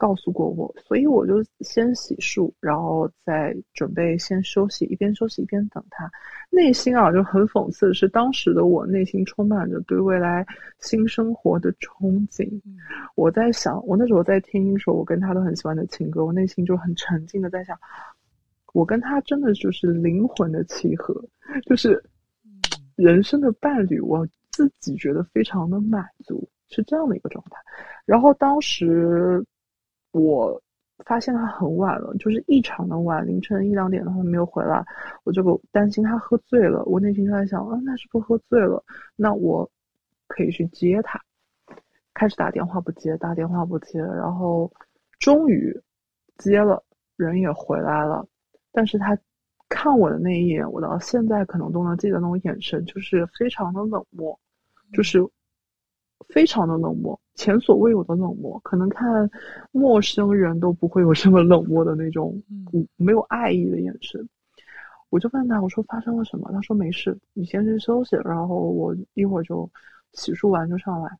告诉过我，所以我就先洗漱，然后再准备先休息，一边休息一边等他。内心啊就很讽刺的是，当时的我内心充满着对未来新生活的憧憬。我在想，我那时候在听一首我跟他都很喜欢的情歌，我内心就很沉静的在想。我跟他真的就是灵魂的契合，就是人生的伴侣，我自己觉得非常的满足，是这样的一个状态。然后当时我发现他很晚了，就是异常的晚，凌晨一两点的话没有回来，我就担心他喝醉了。我内心就在想，啊，那是不喝醉了？那我可以去接他。开始打电话不接，打电话不接，然后终于接了，人也回来了。但是他看我的那一眼，我到现在可能都能记得那种眼神，就是非常的冷漠，就是非常的冷漠，前所未有的冷漠。可能看陌生人都不会有这么冷漠的那种，嗯，没有爱意的眼神。我就问他，我说发生了什么？他说没事，你先去休息，然后我一会儿就洗漱完就上来。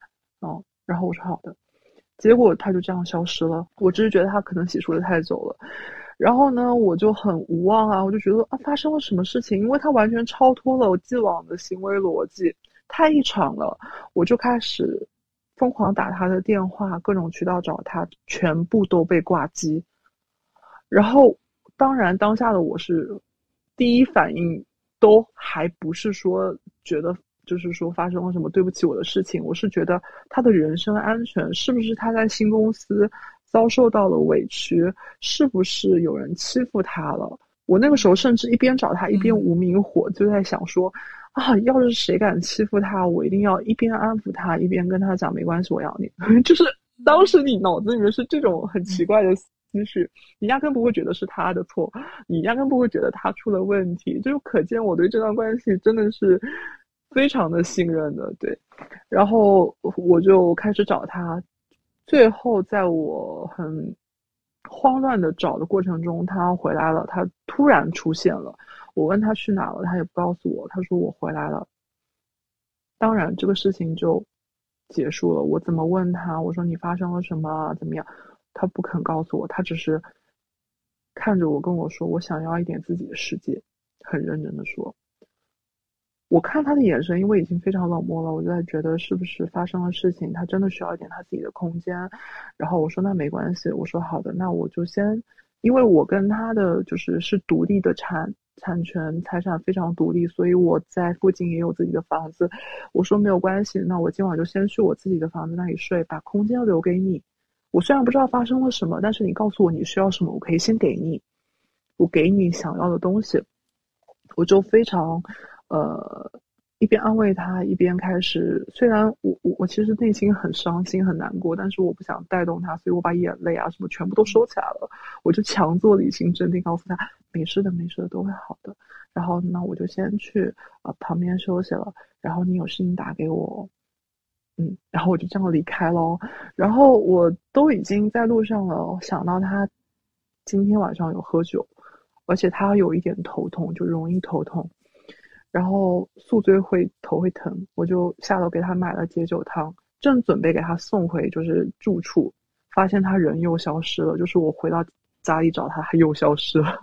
哦，然后我说好的。结果他就这样消失了。我只是觉得他可能洗漱的太久了。然后呢，我就很无望啊，我就觉得啊，发生了什么事情？因为他完全超脱了我既往的行为逻辑，太异常了。我就开始疯狂打他的电话，各种渠道找他，全部都被挂机。然后，当然当下的我是第一反应都还不是说觉得就是说发生了什么对不起我的事情，我是觉得他的人身安全是不是他在新公司。遭受到了委屈，是不是有人欺负他了？我那个时候甚至一边找他，一边无名火，就在想说，啊，要是谁敢欺负他，我一定要一边安抚他，一边跟他讲，没关系，我要你。就是当时你脑子里面是这种很奇怪的思绪，你压根不会觉得是他的错，你压根不会觉得他出了问题，就可见我对这段关系真的是非常的信任的。对，然后我就开始找他。最后，在我很慌乱的找的过程中，他回来了。他突然出现了。我问他去哪了，他也不告诉我。他说我回来了。当然，这个事情就结束了。我怎么问他？我说你发生了什么？怎么样？他不肯告诉我。他只是看着我跟我说：“我想要一点自己的世界。”很认真的说。我看他的眼神，因为已经非常冷漠了，我就在觉得是不是发生了事情，他真的需要一点他自己的空间。然后我说那没关系，我说好的，那我就先，因为我跟他的就是是独立的产产权财产非常独立，所以我在附近也有自己的房子。我说没有关系，那我今晚就先去我自己的房子那里睡，把空间留给你。我虽然不知道发生了什么，但是你告诉我你需要什么，我可以先给你，我给你想要的东西。我就非常。呃，一边安慰他，一边开始。虽然我我我其实内心很伤心很难过，但是我不想带动他，所以我把眼泪啊什么全部都收起来了。我就强作理性镇定，告诉他没事的，没事的，都会好的。然后那我就先去呃旁边休息了。然后你有事情打给我，嗯，然后我就这样离开喽。然后我都已经在路上了，想到他今天晚上有喝酒，而且他有一点头痛，就容易头痛。然后宿醉会头会疼，我就下楼给他买了解酒汤，正准备给他送回就是住处，发现他人又消失了。就是我回到家里找他，他又消失了。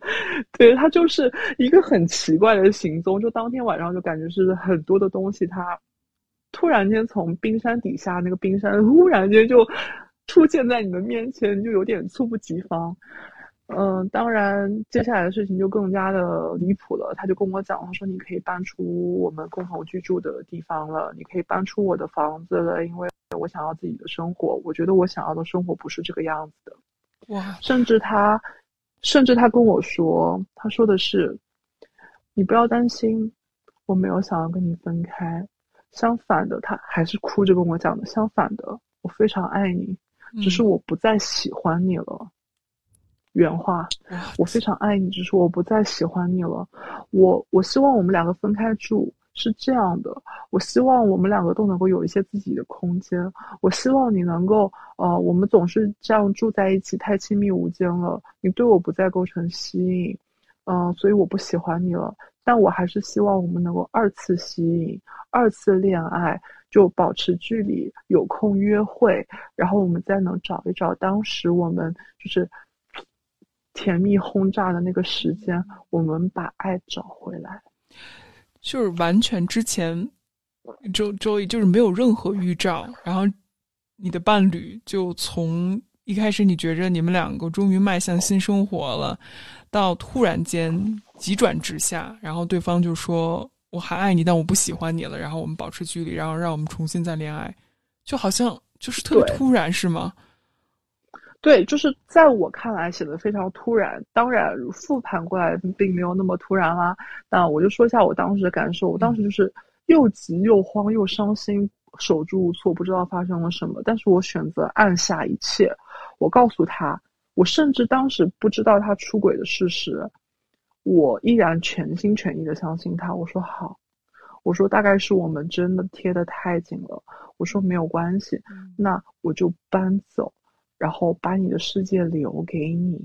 对他就是一个很奇怪的行踪，就当天晚上就感觉是很多的东西，他突然间从冰山底下那个冰山忽然间就出现在你的面前，就有点猝不及防。嗯，当然，接下来的事情就更加的离谱了。他就跟我讲，他说你可以搬出我们共同居住的地方了，你可以搬出我的房子了，因为我想要自己的生活。我觉得我想要的生活不是这个样子的。哇！甚至他，甚至他跟我说，他说的是，你不要担心，我没有想要跟你分开。相反的，他还是哭着跟我讲的。相反的，我非常爱你，只是我不再喜欢你了。原话，我非常爱你，只是我不再喜欢你了。我我希望我们两个分开住，是这样的。我希望我们两个都能够有一些自己的空间。我希望你能够，呃，我们总是这样住在一起，太亲密无间了。你对我不再构成吸引，嗯，所以我不喜欢你了。但我还是希望我们能够二次吸引，二次恋爱，就保持距离，有空约会，然后我们再能找一找当时我们就是。甜蜜轰炸的那个时间，我们把爱找回来，就是完全之前，周周易就是没有任何预兆，然后你的伴侣就从一开始你觉着你们两个终于迈向新生活了，到突然间急转直下，然后对方就说我还爱你，但我不喜欢你了，然后我们保持距离，然后让我们重新再恋爱，就好像就是特别突然，是吗？对，就是在我看来写的非常突然。当然，复盘过来并没有那么突然啦。那我就说一下我当时的感受。我当时就是又急又慌又伤心，手足无措，不知道发生了什么。但是我选择按下一切。我告诉他，我甚至当时不知道他出轨的事实，我依然全心全意的相信他。我说好，我说大概是我们真的贴得太紧了。我说没有关系，那我就搬走。然后把你的世界留给你，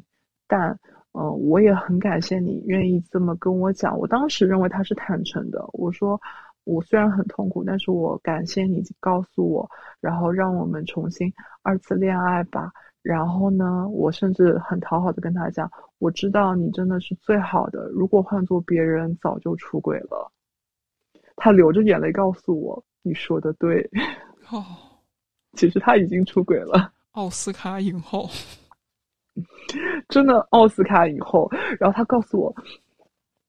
但，嗯，我也很感谢你愿意这么跟我讲。我当时认为他是坦诚的。我说，我虽然很痛苦，但是我感谢你告诉我，然后让我们重新二次恋爱吧。然后呢，我甚至很讨好的跟他讲，我知道你真的是最好的。如果换做别人，早就出轨了。他流着眼泪告诉我，你说的对。哦，其实他已经出轨了。奥斯卡影后，真的奥斯卡影后。然后他告诉我，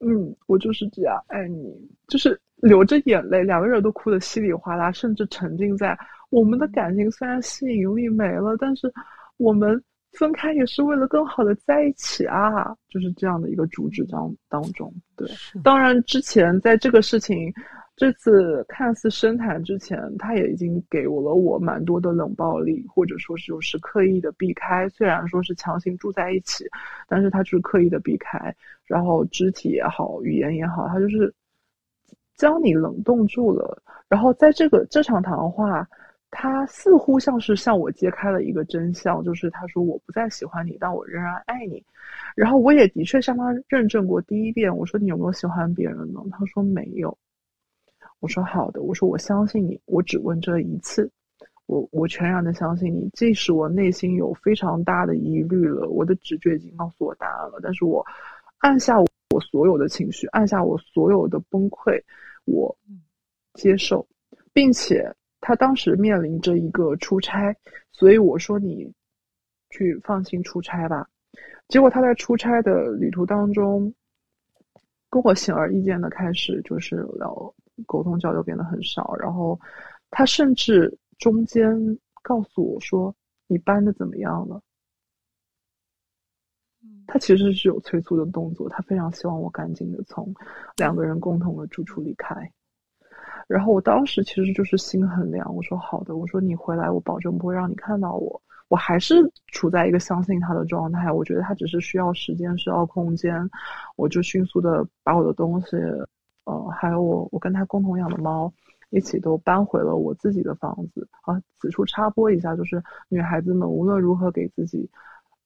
嗯，我就是这样爱你，就是流着眼泪，两个人都哭得稀里哗啦，甚至沉浸在我们的感情虽然吸引力没了，但是我们分开也是为了更好的在一起啊，就是这样的一个主旨当当中。对，当然之前在这个事情。这次看似深谈之前，他也已经给我了我蛮多的冷暴力，或者说是就是刻意的避开。虽然说是强行住在一起，但是他就是刻意的避开，然后肢体也好，语言也好，他就是将你冷冻住了。然后在这个这场谈话，他似乎像是向我揭开了一个真相，就是他说我不再喜欢你，但我仍然爱你。然后我也的确向他认证过第一遍，我说你有没有喜欢别人呢？他说没有。我说好的，我说我相信你，我只问这一次，我我全然的相信你，即使我内心有非常大的疑虑了，我的直觉已经告诉我答案了，但是我按下我所有的情绪，按下我所有的崩溃，我接受，并且他当时面临着一个出差，所以我说你去放心出差吧，结果他在出差的旅途当中，跟我显而易见的开始就是聊。沟通交流变得很少，然后他甚至中间告诉我说：“你搬的怎么样了？”他其实是有催促的动作，他非常希望我赶紧的从两个人共同的住处离开。然后我当时其实就是心很凉，我说：“好的，我说你回来，我保证不会让你看到我。”我还是处在一个相信他的状态，我觉得他只是需要时间，需要空间，我就迅速的把我的东西。呃，还有我，我跟他共同养的猫，一起都搬回了我自己的房子啊。此处插播一下，就是女孩子们无论如何给自己，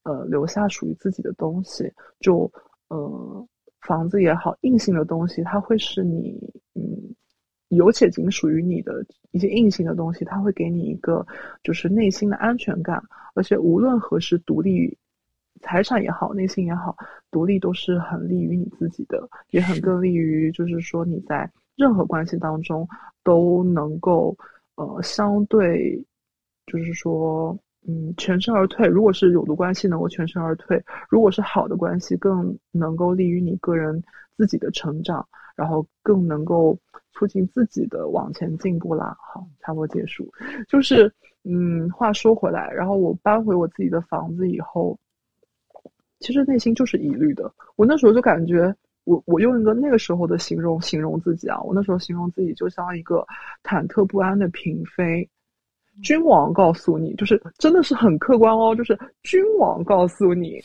呃，留下属于自己的东西，就呃，房子也好，硬性的东西，它会是你，嗯，有且仅属于你的一些硬性的东西，它会给你一个就是内心的安全感，而且无论何时独立。财产也好，内心也好，独立都是很利于你自己的，也很更利于，就是说你在任何关系当中都能够，呃，相对，就是说嗯全身而退。如果是有毒关系，能够全身而退；如果是好的关系，更能够利于你个人自己的成长，然后更能够促进自己的往前进步啦。好，差不多结束。就是嗯，话说回来，然后我搬回我自己的房子以后，其实内心就是疑虑的。我那时候就感觉。我我用一个那个时候的形容形容自己啊，我那时候形容自己就像一个忐忑不安的嫔妃。君王告诉你，就是真的是很客观哦，就是君王告诉你，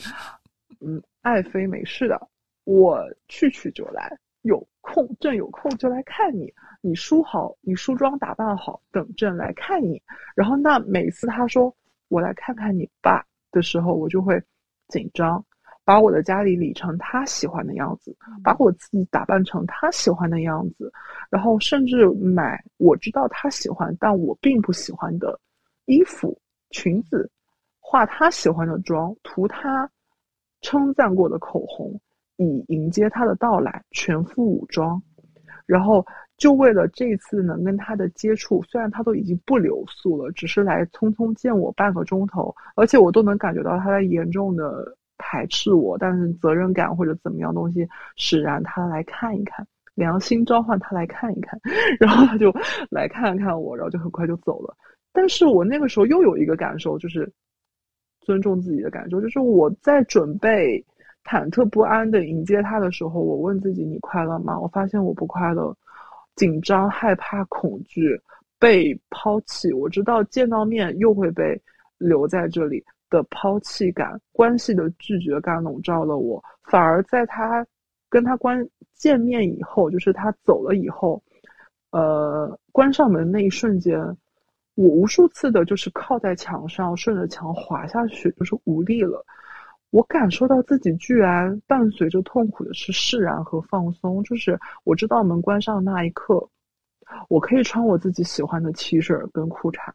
嗯，爱妃没事的，我去去就来，有空朕有空就来看你，你梳好，你梳妆打扮好，等朕来看你。然后那每次他说我来看看你爸的时候，我就会紧张。把我的家里理成他喜欢的样子，把我自己打扮成他喜欢的样子，然后甚至买我知道他喜欢但我并不喜欢的衣服、裙子，化他喜欢的妆，涂他称赞过的口红，以迎接他的到来，全副武装。然后就为了这次能跟他的接触，虽然他都已经不留宿了，只是来匆匆见我半个钟头，而且我都能感觉到他在严重的。排斥我，但是责任感或者怎么样东西使然他来看一看，良心召唤他来看一看，然后他就来看看我，然后就很快就走了。但是我那个时候又有一个感受，就是尊重自己的感受，就是我在准备忐忑不安的迎接他的时候，我问自己：你快乐吗？我发现我不快乐，紧张、害怕、恐惧，被抛弃。我知道见到面又会被留在这里。的抛弃感、关系的拒绝感笼罩了我，反而在他跟他关见面以后，就是他走了以后，呃，关上门那一瞬间，我无数次的就是靠在墙上，顺着墙滑下去，就是无力了。我感受到自己居然伴随着痛苦的是释然和放松，就是我知道门关上的那一刻，我可以穿我自己喜欢的 T 恤跟裤衩。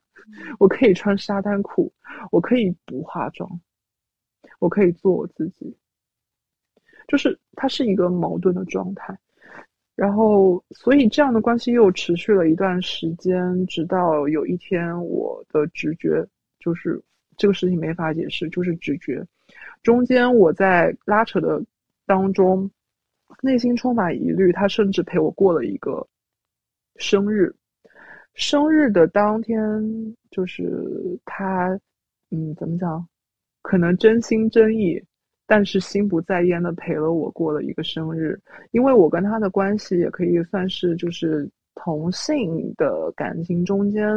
我可以穿沙滩裤，我可以不化妆，我可以做我自己，就是它是一个矛盾的状态。然后，所以这样的关系又持续了一段时间，直到有一天，我的直觉就是这个事情没法解释，就是直觉。中间我在拉扯的当中，内心充满疑虑。他甚至陪我过了一个生日。生日的当天，就是他，嗯，怎么讲？可能真心真意，但是心不在焉的陪了我过了一个生日。因为我跟他的关系也可以算是，就是同性的感情中间，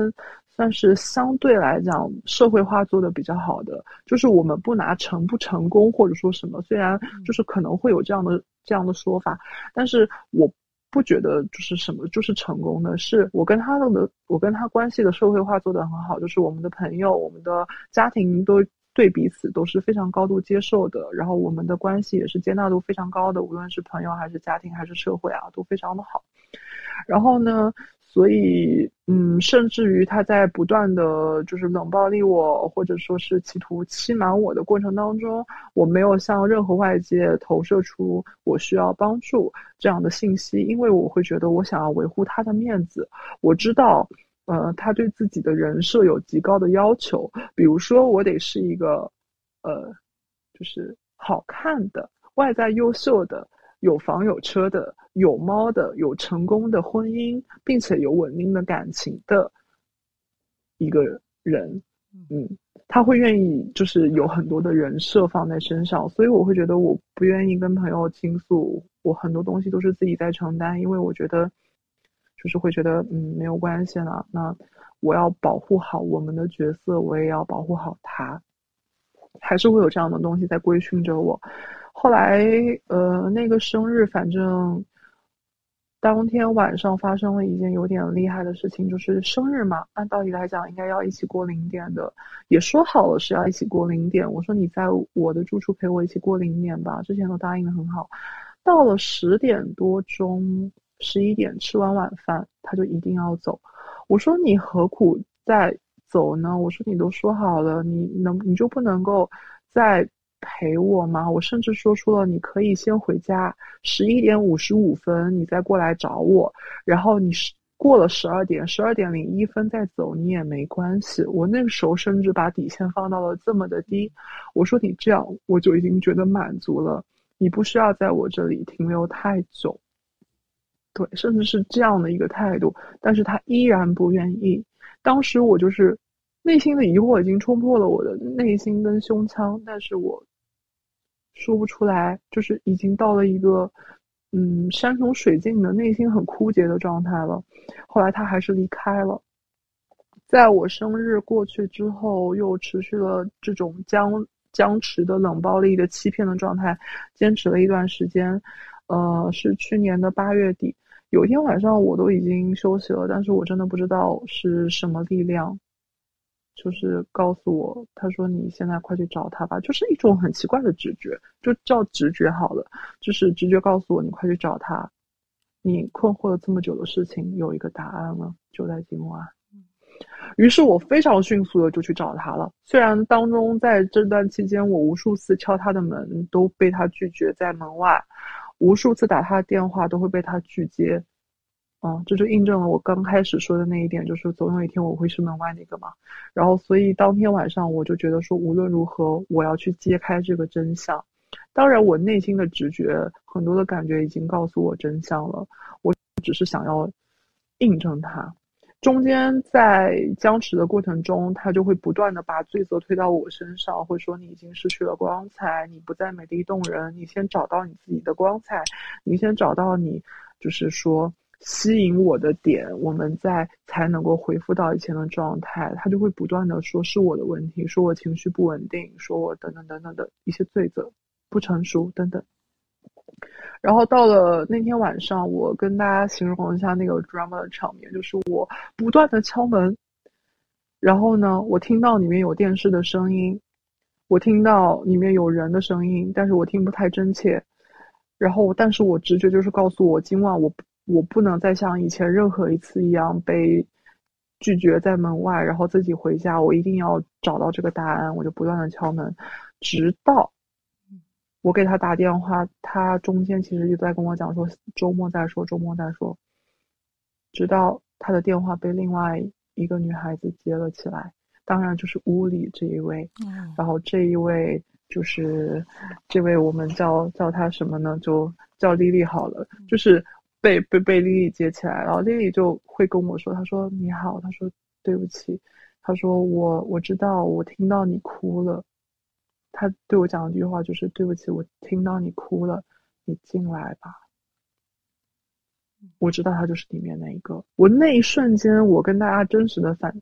算是相对来讲社会化做的比较好的。就是我们不拿成不成功或者说什么，虽然就是可能会有这样的这样的说法，但是我。不觉得就是什么就是成功的，是我跟他的我跟他关系的社会化做得很好，就是我们的朋友、我们的家庭都对彼此都是非常高度接受的，然后我们的关系也是接纳度非常高的，无论是朋友还是家庭还是社会啊，都非常的好。然后呢？所以，嗯，甚至于他在不断的就是冷暴力我，或者说是企图欺瞒我的过程当中，我没有向任何外界投射出我需要帮助这样的信息，因为我会觉得我想要维护他的面子。我知道，呃，他对自己的人设有极高的要求，比如说我得是一个，呃，就是好看的、外在优秀的。有房有车的，有猫的，有成功的婚姻，并且有稳定的感情的一个人，嗯，他会愿意就是有很多的人设放在身上，所以我会觉得我不愿意跟朋友倾诉，我很多东西都是自己在承担，因为我觉得就是会觉得嗯没有关系了，那我要保护好我们的角色，我也要保护好他，还是会有这样的东西在规训着我。后来，呃，那个生日，反正当天晚上发生了一件有点厉害的事情，就是生日嘛，按道理来讲应该要一起过零点的，也说好了是要一起过零点。我说你在我的住处陪我一起过零点吧，之前都答应的很好。到了十点多钟，十一点吃完晚饭，他就一定要走。我说你何苦再走呢？我说你都说好了，你能你就不能够再。陪我吗？我甚至说出了你可以先回家，十一点五十五分你再过来找我。然后你十过了十二点，十二点零一分再走你也没关系。我那个时候甚至把底线放到了这么的低，我说你这样我就已经觉得满足了，你不需要在我这里停留太久。对，甚至是这样的一个态度，但是他依然不愿意。当时我就是内心的疑惑已经冲破了我的内心跟胸腔，但是我说不出来，就是已经到了一个。嗯，山穷水尽的内心很枯竭的状态了。后来他还是离开了。在我生日过去之后，又持续了这种僵僵持的冷暴力的欺骗的状态，坚持了一段时间。呃，是去年的八月底，有一天晚上我都已经休息了，但是我真的不知道是什么力量。就是告诉我，他说你现在快去找他吧，就是一种很奇怪的直觉，就叫直觉好了，就是直觉告诉我你快去找他，你困惑了这么久的事情有一个答案了，就在今晚。于是我非常迅速的就去找他了，虽然当中在这段期间我无数次敲他的门都被他拒绝在门外，无数次打他的电话都会被他拒接。嗯，这就印证了我刚开始说的那一点，就是总有一天我会是门外那个嘛。然后，所以当天晚上我就觉得说，无论如何我要去揭开这个真相。当然，我内心的直觉很多的感觉已经告诉我真相了，我只是想要印证它。中间在僵持的过程中，他就会不断的把罪责推到我身上，会说你已经失去了光彩，你不再美丽动人，你先找到你自己的光彩，你先找到你，就是说。吸引我的点，我们在才能够恢复到以前的状态。他就会不断的说是我的问题，说我情绪不稳定，说我等等等等的一些罪责，不成熟等等。然后到了那天晚上，我跟大家形容一下那个 drama 的场面，就是我不断的敲门，然后呢，我听到里面有电视的声音，我听到里面有人的声音，但是我听不太真切。然后，但是我直觉就是告诉我，今晚我。我不能再像以前任何一次一样被拒绝在门外，然后自己回家。我一定要找到这个答案，我就不断的敲门，直到我给他打电话，他中间其实就在跟我讲说周末再说，周末再说，直到他的电话被另外一个女孩子接了起来，当然就是屋里这一位，然后这一位就是这位我们叫叫他什么呢？就叫丽丽好了，就是。被被被丽丽接起来，然后丽丽就会跟我说：“她说你好，她说对不起，她说我我知道我听到你哭了，她对我讲的一句话，就是对不起，我听到你哭了，你进来吧。我知道他就是里面那一个。我那一瞬间，我跟大家真实的反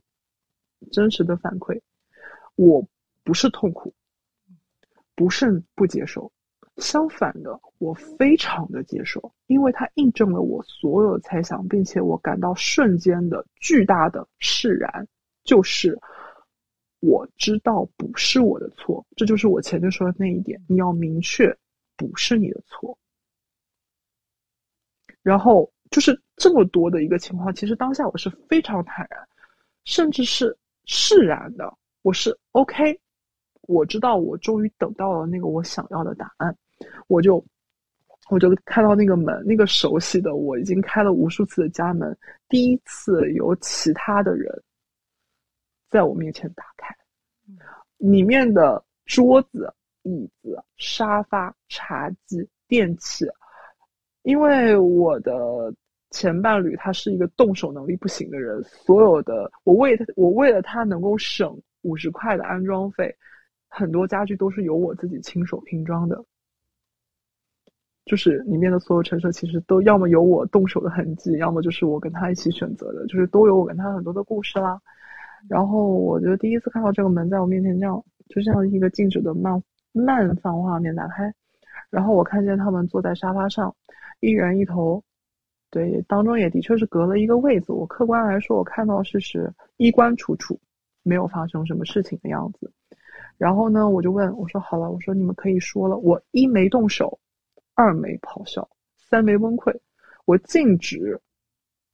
真实的反馈，我不是痛苦，不是不接受。”相反的，我非常的接受，因为它印证了我所有的猜想，并且我感到瞬间的巨大的释然，就是我知道不是我的错，这就是我前面说的那一点，你要明确不是你的错。然后就是这么多的一个情况，其实当下我是非常坦然，甚至是释然的，我是 OK，我知道我终于等到了那个我想要的答案。我就，我就看到那个门，那个熟悉的，我已经开了无数次的家门，第一次有其他的人在我面前打开，里面的桌子、椅子、沙发、茶几、电器，因为我的前伴侣他是一个动手能力不行的人，所有的我为他，我为了他能够省五十块的安装费，很多家具都是由我自己亲手拼装的。就是里面的所有陈设，其实都要么有我动手的痕迹，要么就是我跟他一起选择的，就是都有我跟他很多的故事啦。然后我觉得第一次看到这个门在我面前这样，就像一个静止的漫漫放画面打开，然后我看见他们坐在沙发上，一人一头，对，当中也的确是隔了一个位子。我客观来说，我看到事实衣冠楚楚，没有发生什么事情的样子。然后呢，我就问我说：“好了，我说你们可以说了，我一没动手。”二没咆哮，三没崩溃，我径直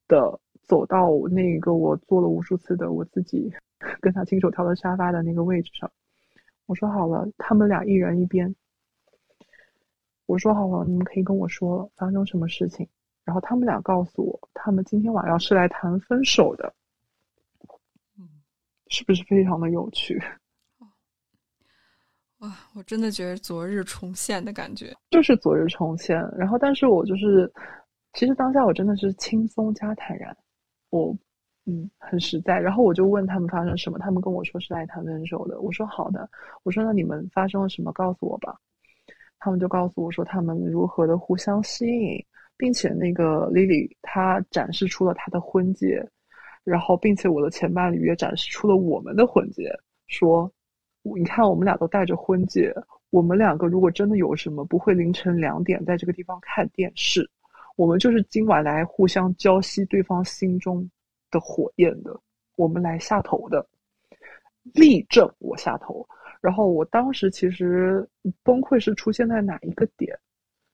的走到那个我做了无数次的我自己跟他亲手挑的沙发的那个位置上。我说好了，他们俩一人一边。我说好了，你们可以跟我说了发生什么事情。然后他们俩告诉我，他们今天晚上是来谈分手的。嗯，是不是非常的有趣？哇，我真的觉得昨日重现的感觉，就是昨日重现。然后，但是我就是，其实当下我真的是轻松加坦然，我嗯很实在。然后我就问他们发生什么，他们跟我说是来谈分手的。我说好的，我说那你们发生了什么，告诉我吧。他们就告诉我说他们如何的互相吸引，并且那个 Lily 她展示出了她的婚戒，然后并且我的前伴侣也展示出了我们的婚戒，说。你看，我们俩都戴着婚戒。我们两个如果真的有什么，不会凌晨两点在这个地方看电视。我们就是今晚来互相浇熄对方心中的火焰的。我们来下头的，力证我下头。然后我当时其实崩溃是出现在哪一个点？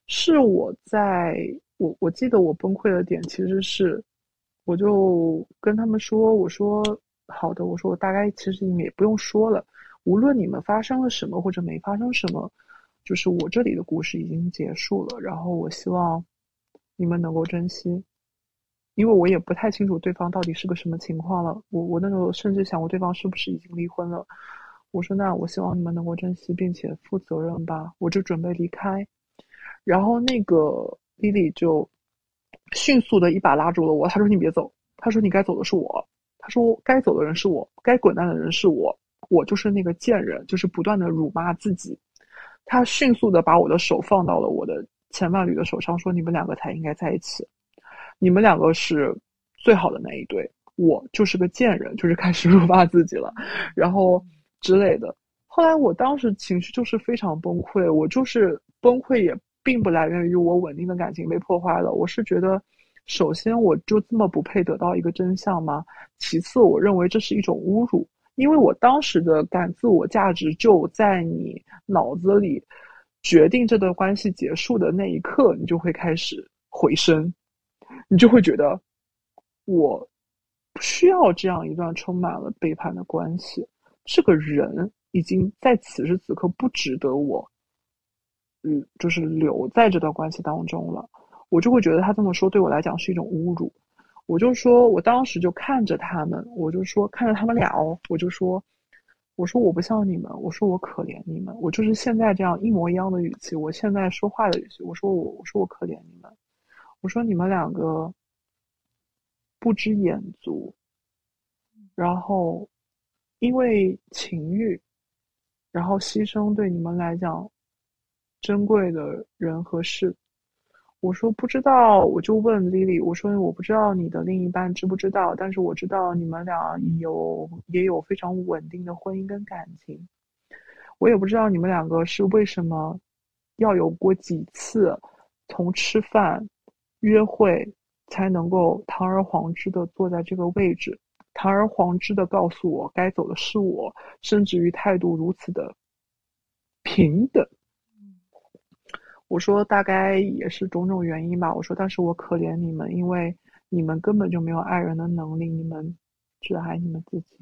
是我在我我记得我崩溃的点其实是，我就跟他们说，我说好的，我说我大概其实你们也不用说了。无论你们发生了什么或者没发生什么，就是我这里的故事已经结束了。然后我希望你们能够珍惜，因为我也不太清楚对方到底是个什么情况了。我我那时候甚至想过对方是不是已经离婚了。我说那我希望你们能够珍惜并且负责任吧。我就准备离开，然后那个莉莉就迅速的一把拉住了我。他说你别走，他说你该走的是我，他说该走的人是我，该滚蛋的人是我。我就是那个贱人，就是不断的辱骂自己。他迅速的把我的手放到了我的前伴侣的手上，说：“你们两个才应该在一起，你们两个是最好的那一对。”我就是个贱人，就是开始辱骂自己了，然后之类的。后来我当时情绪就是非常崩溃，我就是崩溃也并不来源于我稳定的感情被破坏了，我是觉得，首先我就这么不配得到一个真相吗？其次，我认为这是一种侮辱。因为我当时的感自我价值就在你脑子里，决定这段关系结束的那一刻，你就会开始回升，你就会觉得我不需要这样一段充满了背叛的关系，这个人已经在此时此刻不值得我，嗯，就是留在这段关系当中了，我就会觉得他这么说对我来讲是一种侮辱。我就说，我当时就看着他们，我就说看着他们俩哦，我就说，我说我不像你们，我说我可怜你们，我就是现在这样一模一样的语气，我现在说话的语气，我说我我说我可怜你们，我说你们两个不知眼足，然后因为情欲，然后牺牲对你们来讲珍贵的人和事。我说不知道，我就问 Lily，我说我不知道你的另一半知不知道，但是我知道你们俩有也有非常稳定的婚姻跟感情。我也不知道你们两个是为什么要有过几次从吃饭、约会才能够堂而皇之的坐在这个位置，堂而皇之的告诉我该走的是我，甚至于态度如此的平等。我说大概也是种种原因吧。我说，但是我可怜你们，因为你们根本就没有爱人的能力，你们只爱你们自己。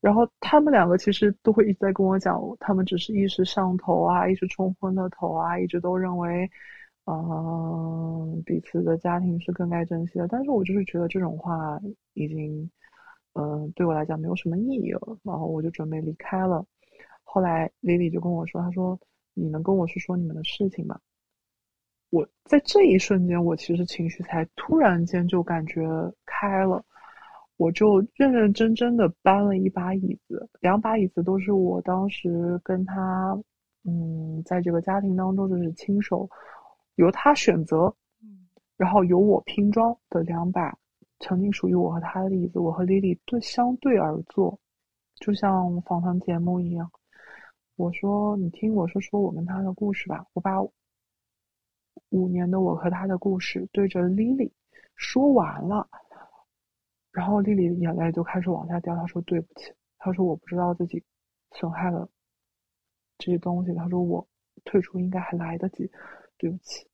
然后他们两个其实都会一直在跟我讲，他们只是一时上头啊，一时冲昏了头啊，一直都认为，嗯，彼此的家庭是更该珍惜的。但是我就是觉得这种话已经，嗯，对我来讲没有什么意义了。然后我就准备离开了。后来李李就跟我说，他说。你能跟我说说你们的事情吗？我在这一瞬间，我其实情绪才突然间就感觉开了，我就认认真真的搬了一把椅子，两把椅子都是我当时跟他，嗯，在这个家庭当中就是亲手由他选择，然后由我拼装的两把曾经属于我和他的椅子，我和丽丽对相对而坐，就像访谈节目一样。我说：“你听我说说我跟他的故事吧。”我把五年的我和他的故事对着丽丽说完了，然后丽丽眼泪就开始往下掉。她说：“对不起。”她说：“我不知道自己损害了这些东西。”她说：“我退出应该还来得及。”对不起。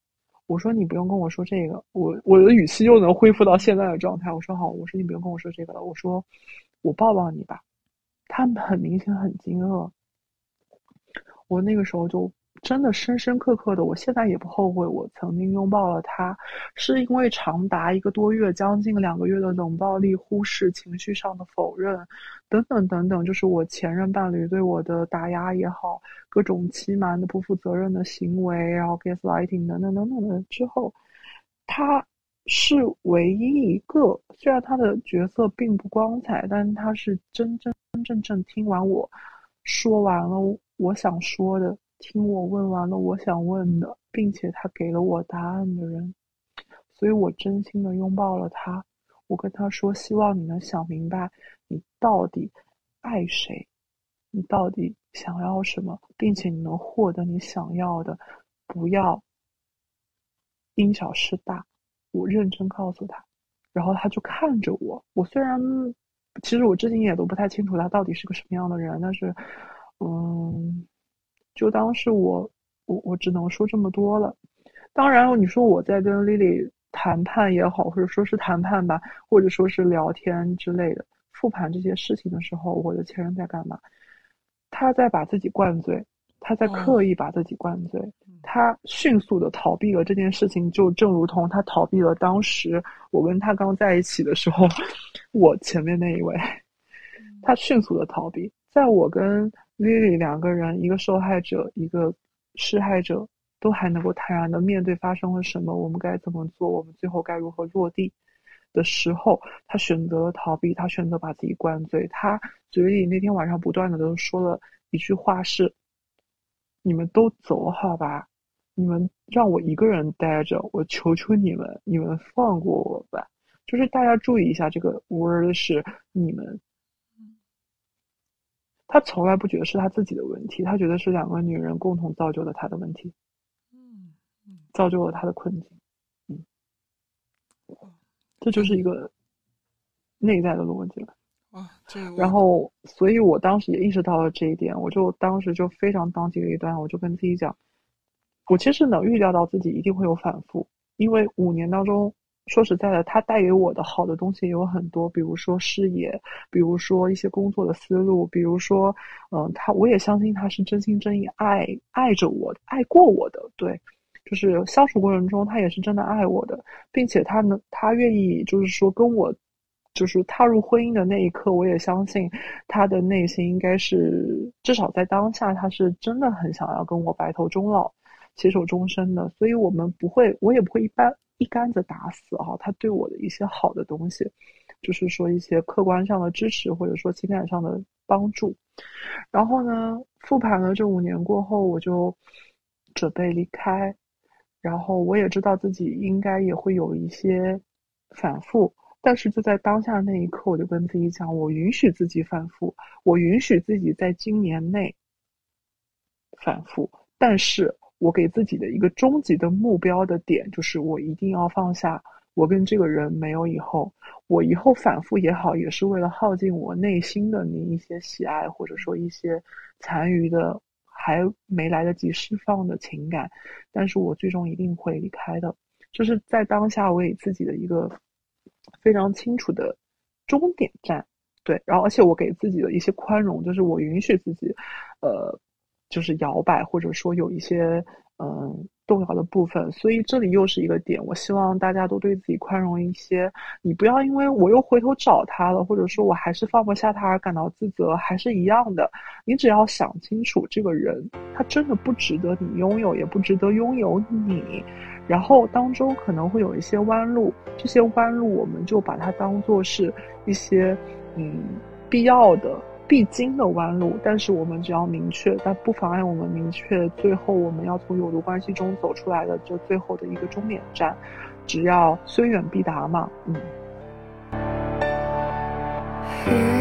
我说：“你不用跟我说这个。”我我的语气又能恢复到现在的状态。我说：“好。”我说：“你不用跟我说这个了。”我说：“我抱抱你吧。”他们很明显很惊愕。我那个时候就真的深深刻刻的，我现在也不后悔我曾经拥抱了他，是因为长达一个多月、将近两个月的冷暴力、忽视、情绪上的否认，等等等等，就是我前任伴侣对我的打压也好，各种欺瞒的、不负责任的行为，然后 gaslighting 等等等等的之后，他是唯一一个，虽然他的角色并不光彩，但他是真真真正正听完我说完了我想说的。听我问完了我想问的，并且他给了我答案的人，所以我真心的拥抱了他。我跟他说：“希望你能想明白，你到底爱谁，你到底想要什么，并且你能获得你想要的，不要因小失大。”我认真告诉他，然后他就看着我。我虽然其实我至今也都不太清楚他到底是个什么样的人，但是，嗯。就当是我，我我只能说这么多了。当然，你说我在跟 Lily 谈判也好，或者说是谈判吧，或者说是聊天之类的，复盘这些事情的时候，我的前任在干嘛？他在把自己灌醉，他在刻意把自己灌醉，他迅速的逃避了这件事情，就正如同他逃避了当时我跟他刚在一起的时候，我前面那一位，他迅速的逃避，在我跟。Lily 两个人，一个受害者，一个施害者，都还能够坦然的面对发生了什么，我们该怎么做，我们最后该如何落地的时候，他选择了逃避，他选择把自己灌醉。他嘴里那天晚上不断的都说了一句话是：“你们都走好吧，你们让我一个人待着，我求求你们，你们放过我吧。”就是大家注意一下，这个 word 是你们。他从来不觉得是他自己的问题，他觉得是两个女人共同造就了他的问题，嗯，造就了他的困境，嗯，这就是一个内在的逻辑了。啊，这个。然后，所以我当时也意识到了这一点，我就当时就非常当机立断，我就跟自己讲，我其实能预料到自己一定会有反复，因为五年当中。说实在的，他带给我的好的东西有很多，比如说事业，比如说一些工作的思路，比如说，嗯，他我也相信他是真心真意爱爱着我，爱过我的，对，就是相处过程中他也是真的爱我的，并且他能他愿意就是说跟我，就是踏入婚姻的那一刻，我也相信他的内心应该是至少在当下他是真的很想要跟我白头终老，携手终身的，所以我们不会，我也不会一般。一竿子打死哈，他对我的一些好的东西，就是说一些客观上的支持，或者说情感上的帮助。然后呢，复盘了这五年过后，我就准备离开。然后我也知道自己应该也会有一些反复，但是就在当下那一刻，我就跟自己讲：我允许自己反复，我允许自己在今年内反复，但是。我给自己的一个终极的目标的点，就是我一定要放下我跟这个人没有以后，我以后反复也好，也是为了耗尽我内心的那一些喜爱，或者说一些残余的还没来得及释放的情感，但是我最终一定会离开的，就是在当下我给自己的一个非常清楚的终点站，对，然后而且我给自己的一些宽容，就是我允许自己，呃。就是摇摆，或者说有一些嗯动摇的部分，所以这里又是一个点。我希望大家都对自己宽容一些，你不要因为我又回头找他了，或者说我还是放不下他而感到自责，还是一样的。你只要想清楚，这个人他真的不值得你拥有，也不值得拥有你。然后当中可能会有一些弯路，这些弯路我们就把它当做是一些嗯必要的。必经的弯路，但是我们只要明确，但不妨碍我们明确最后我们要从有毒关系中走出来的这最后的一个终点站，只要虽远必达嘛，嗯。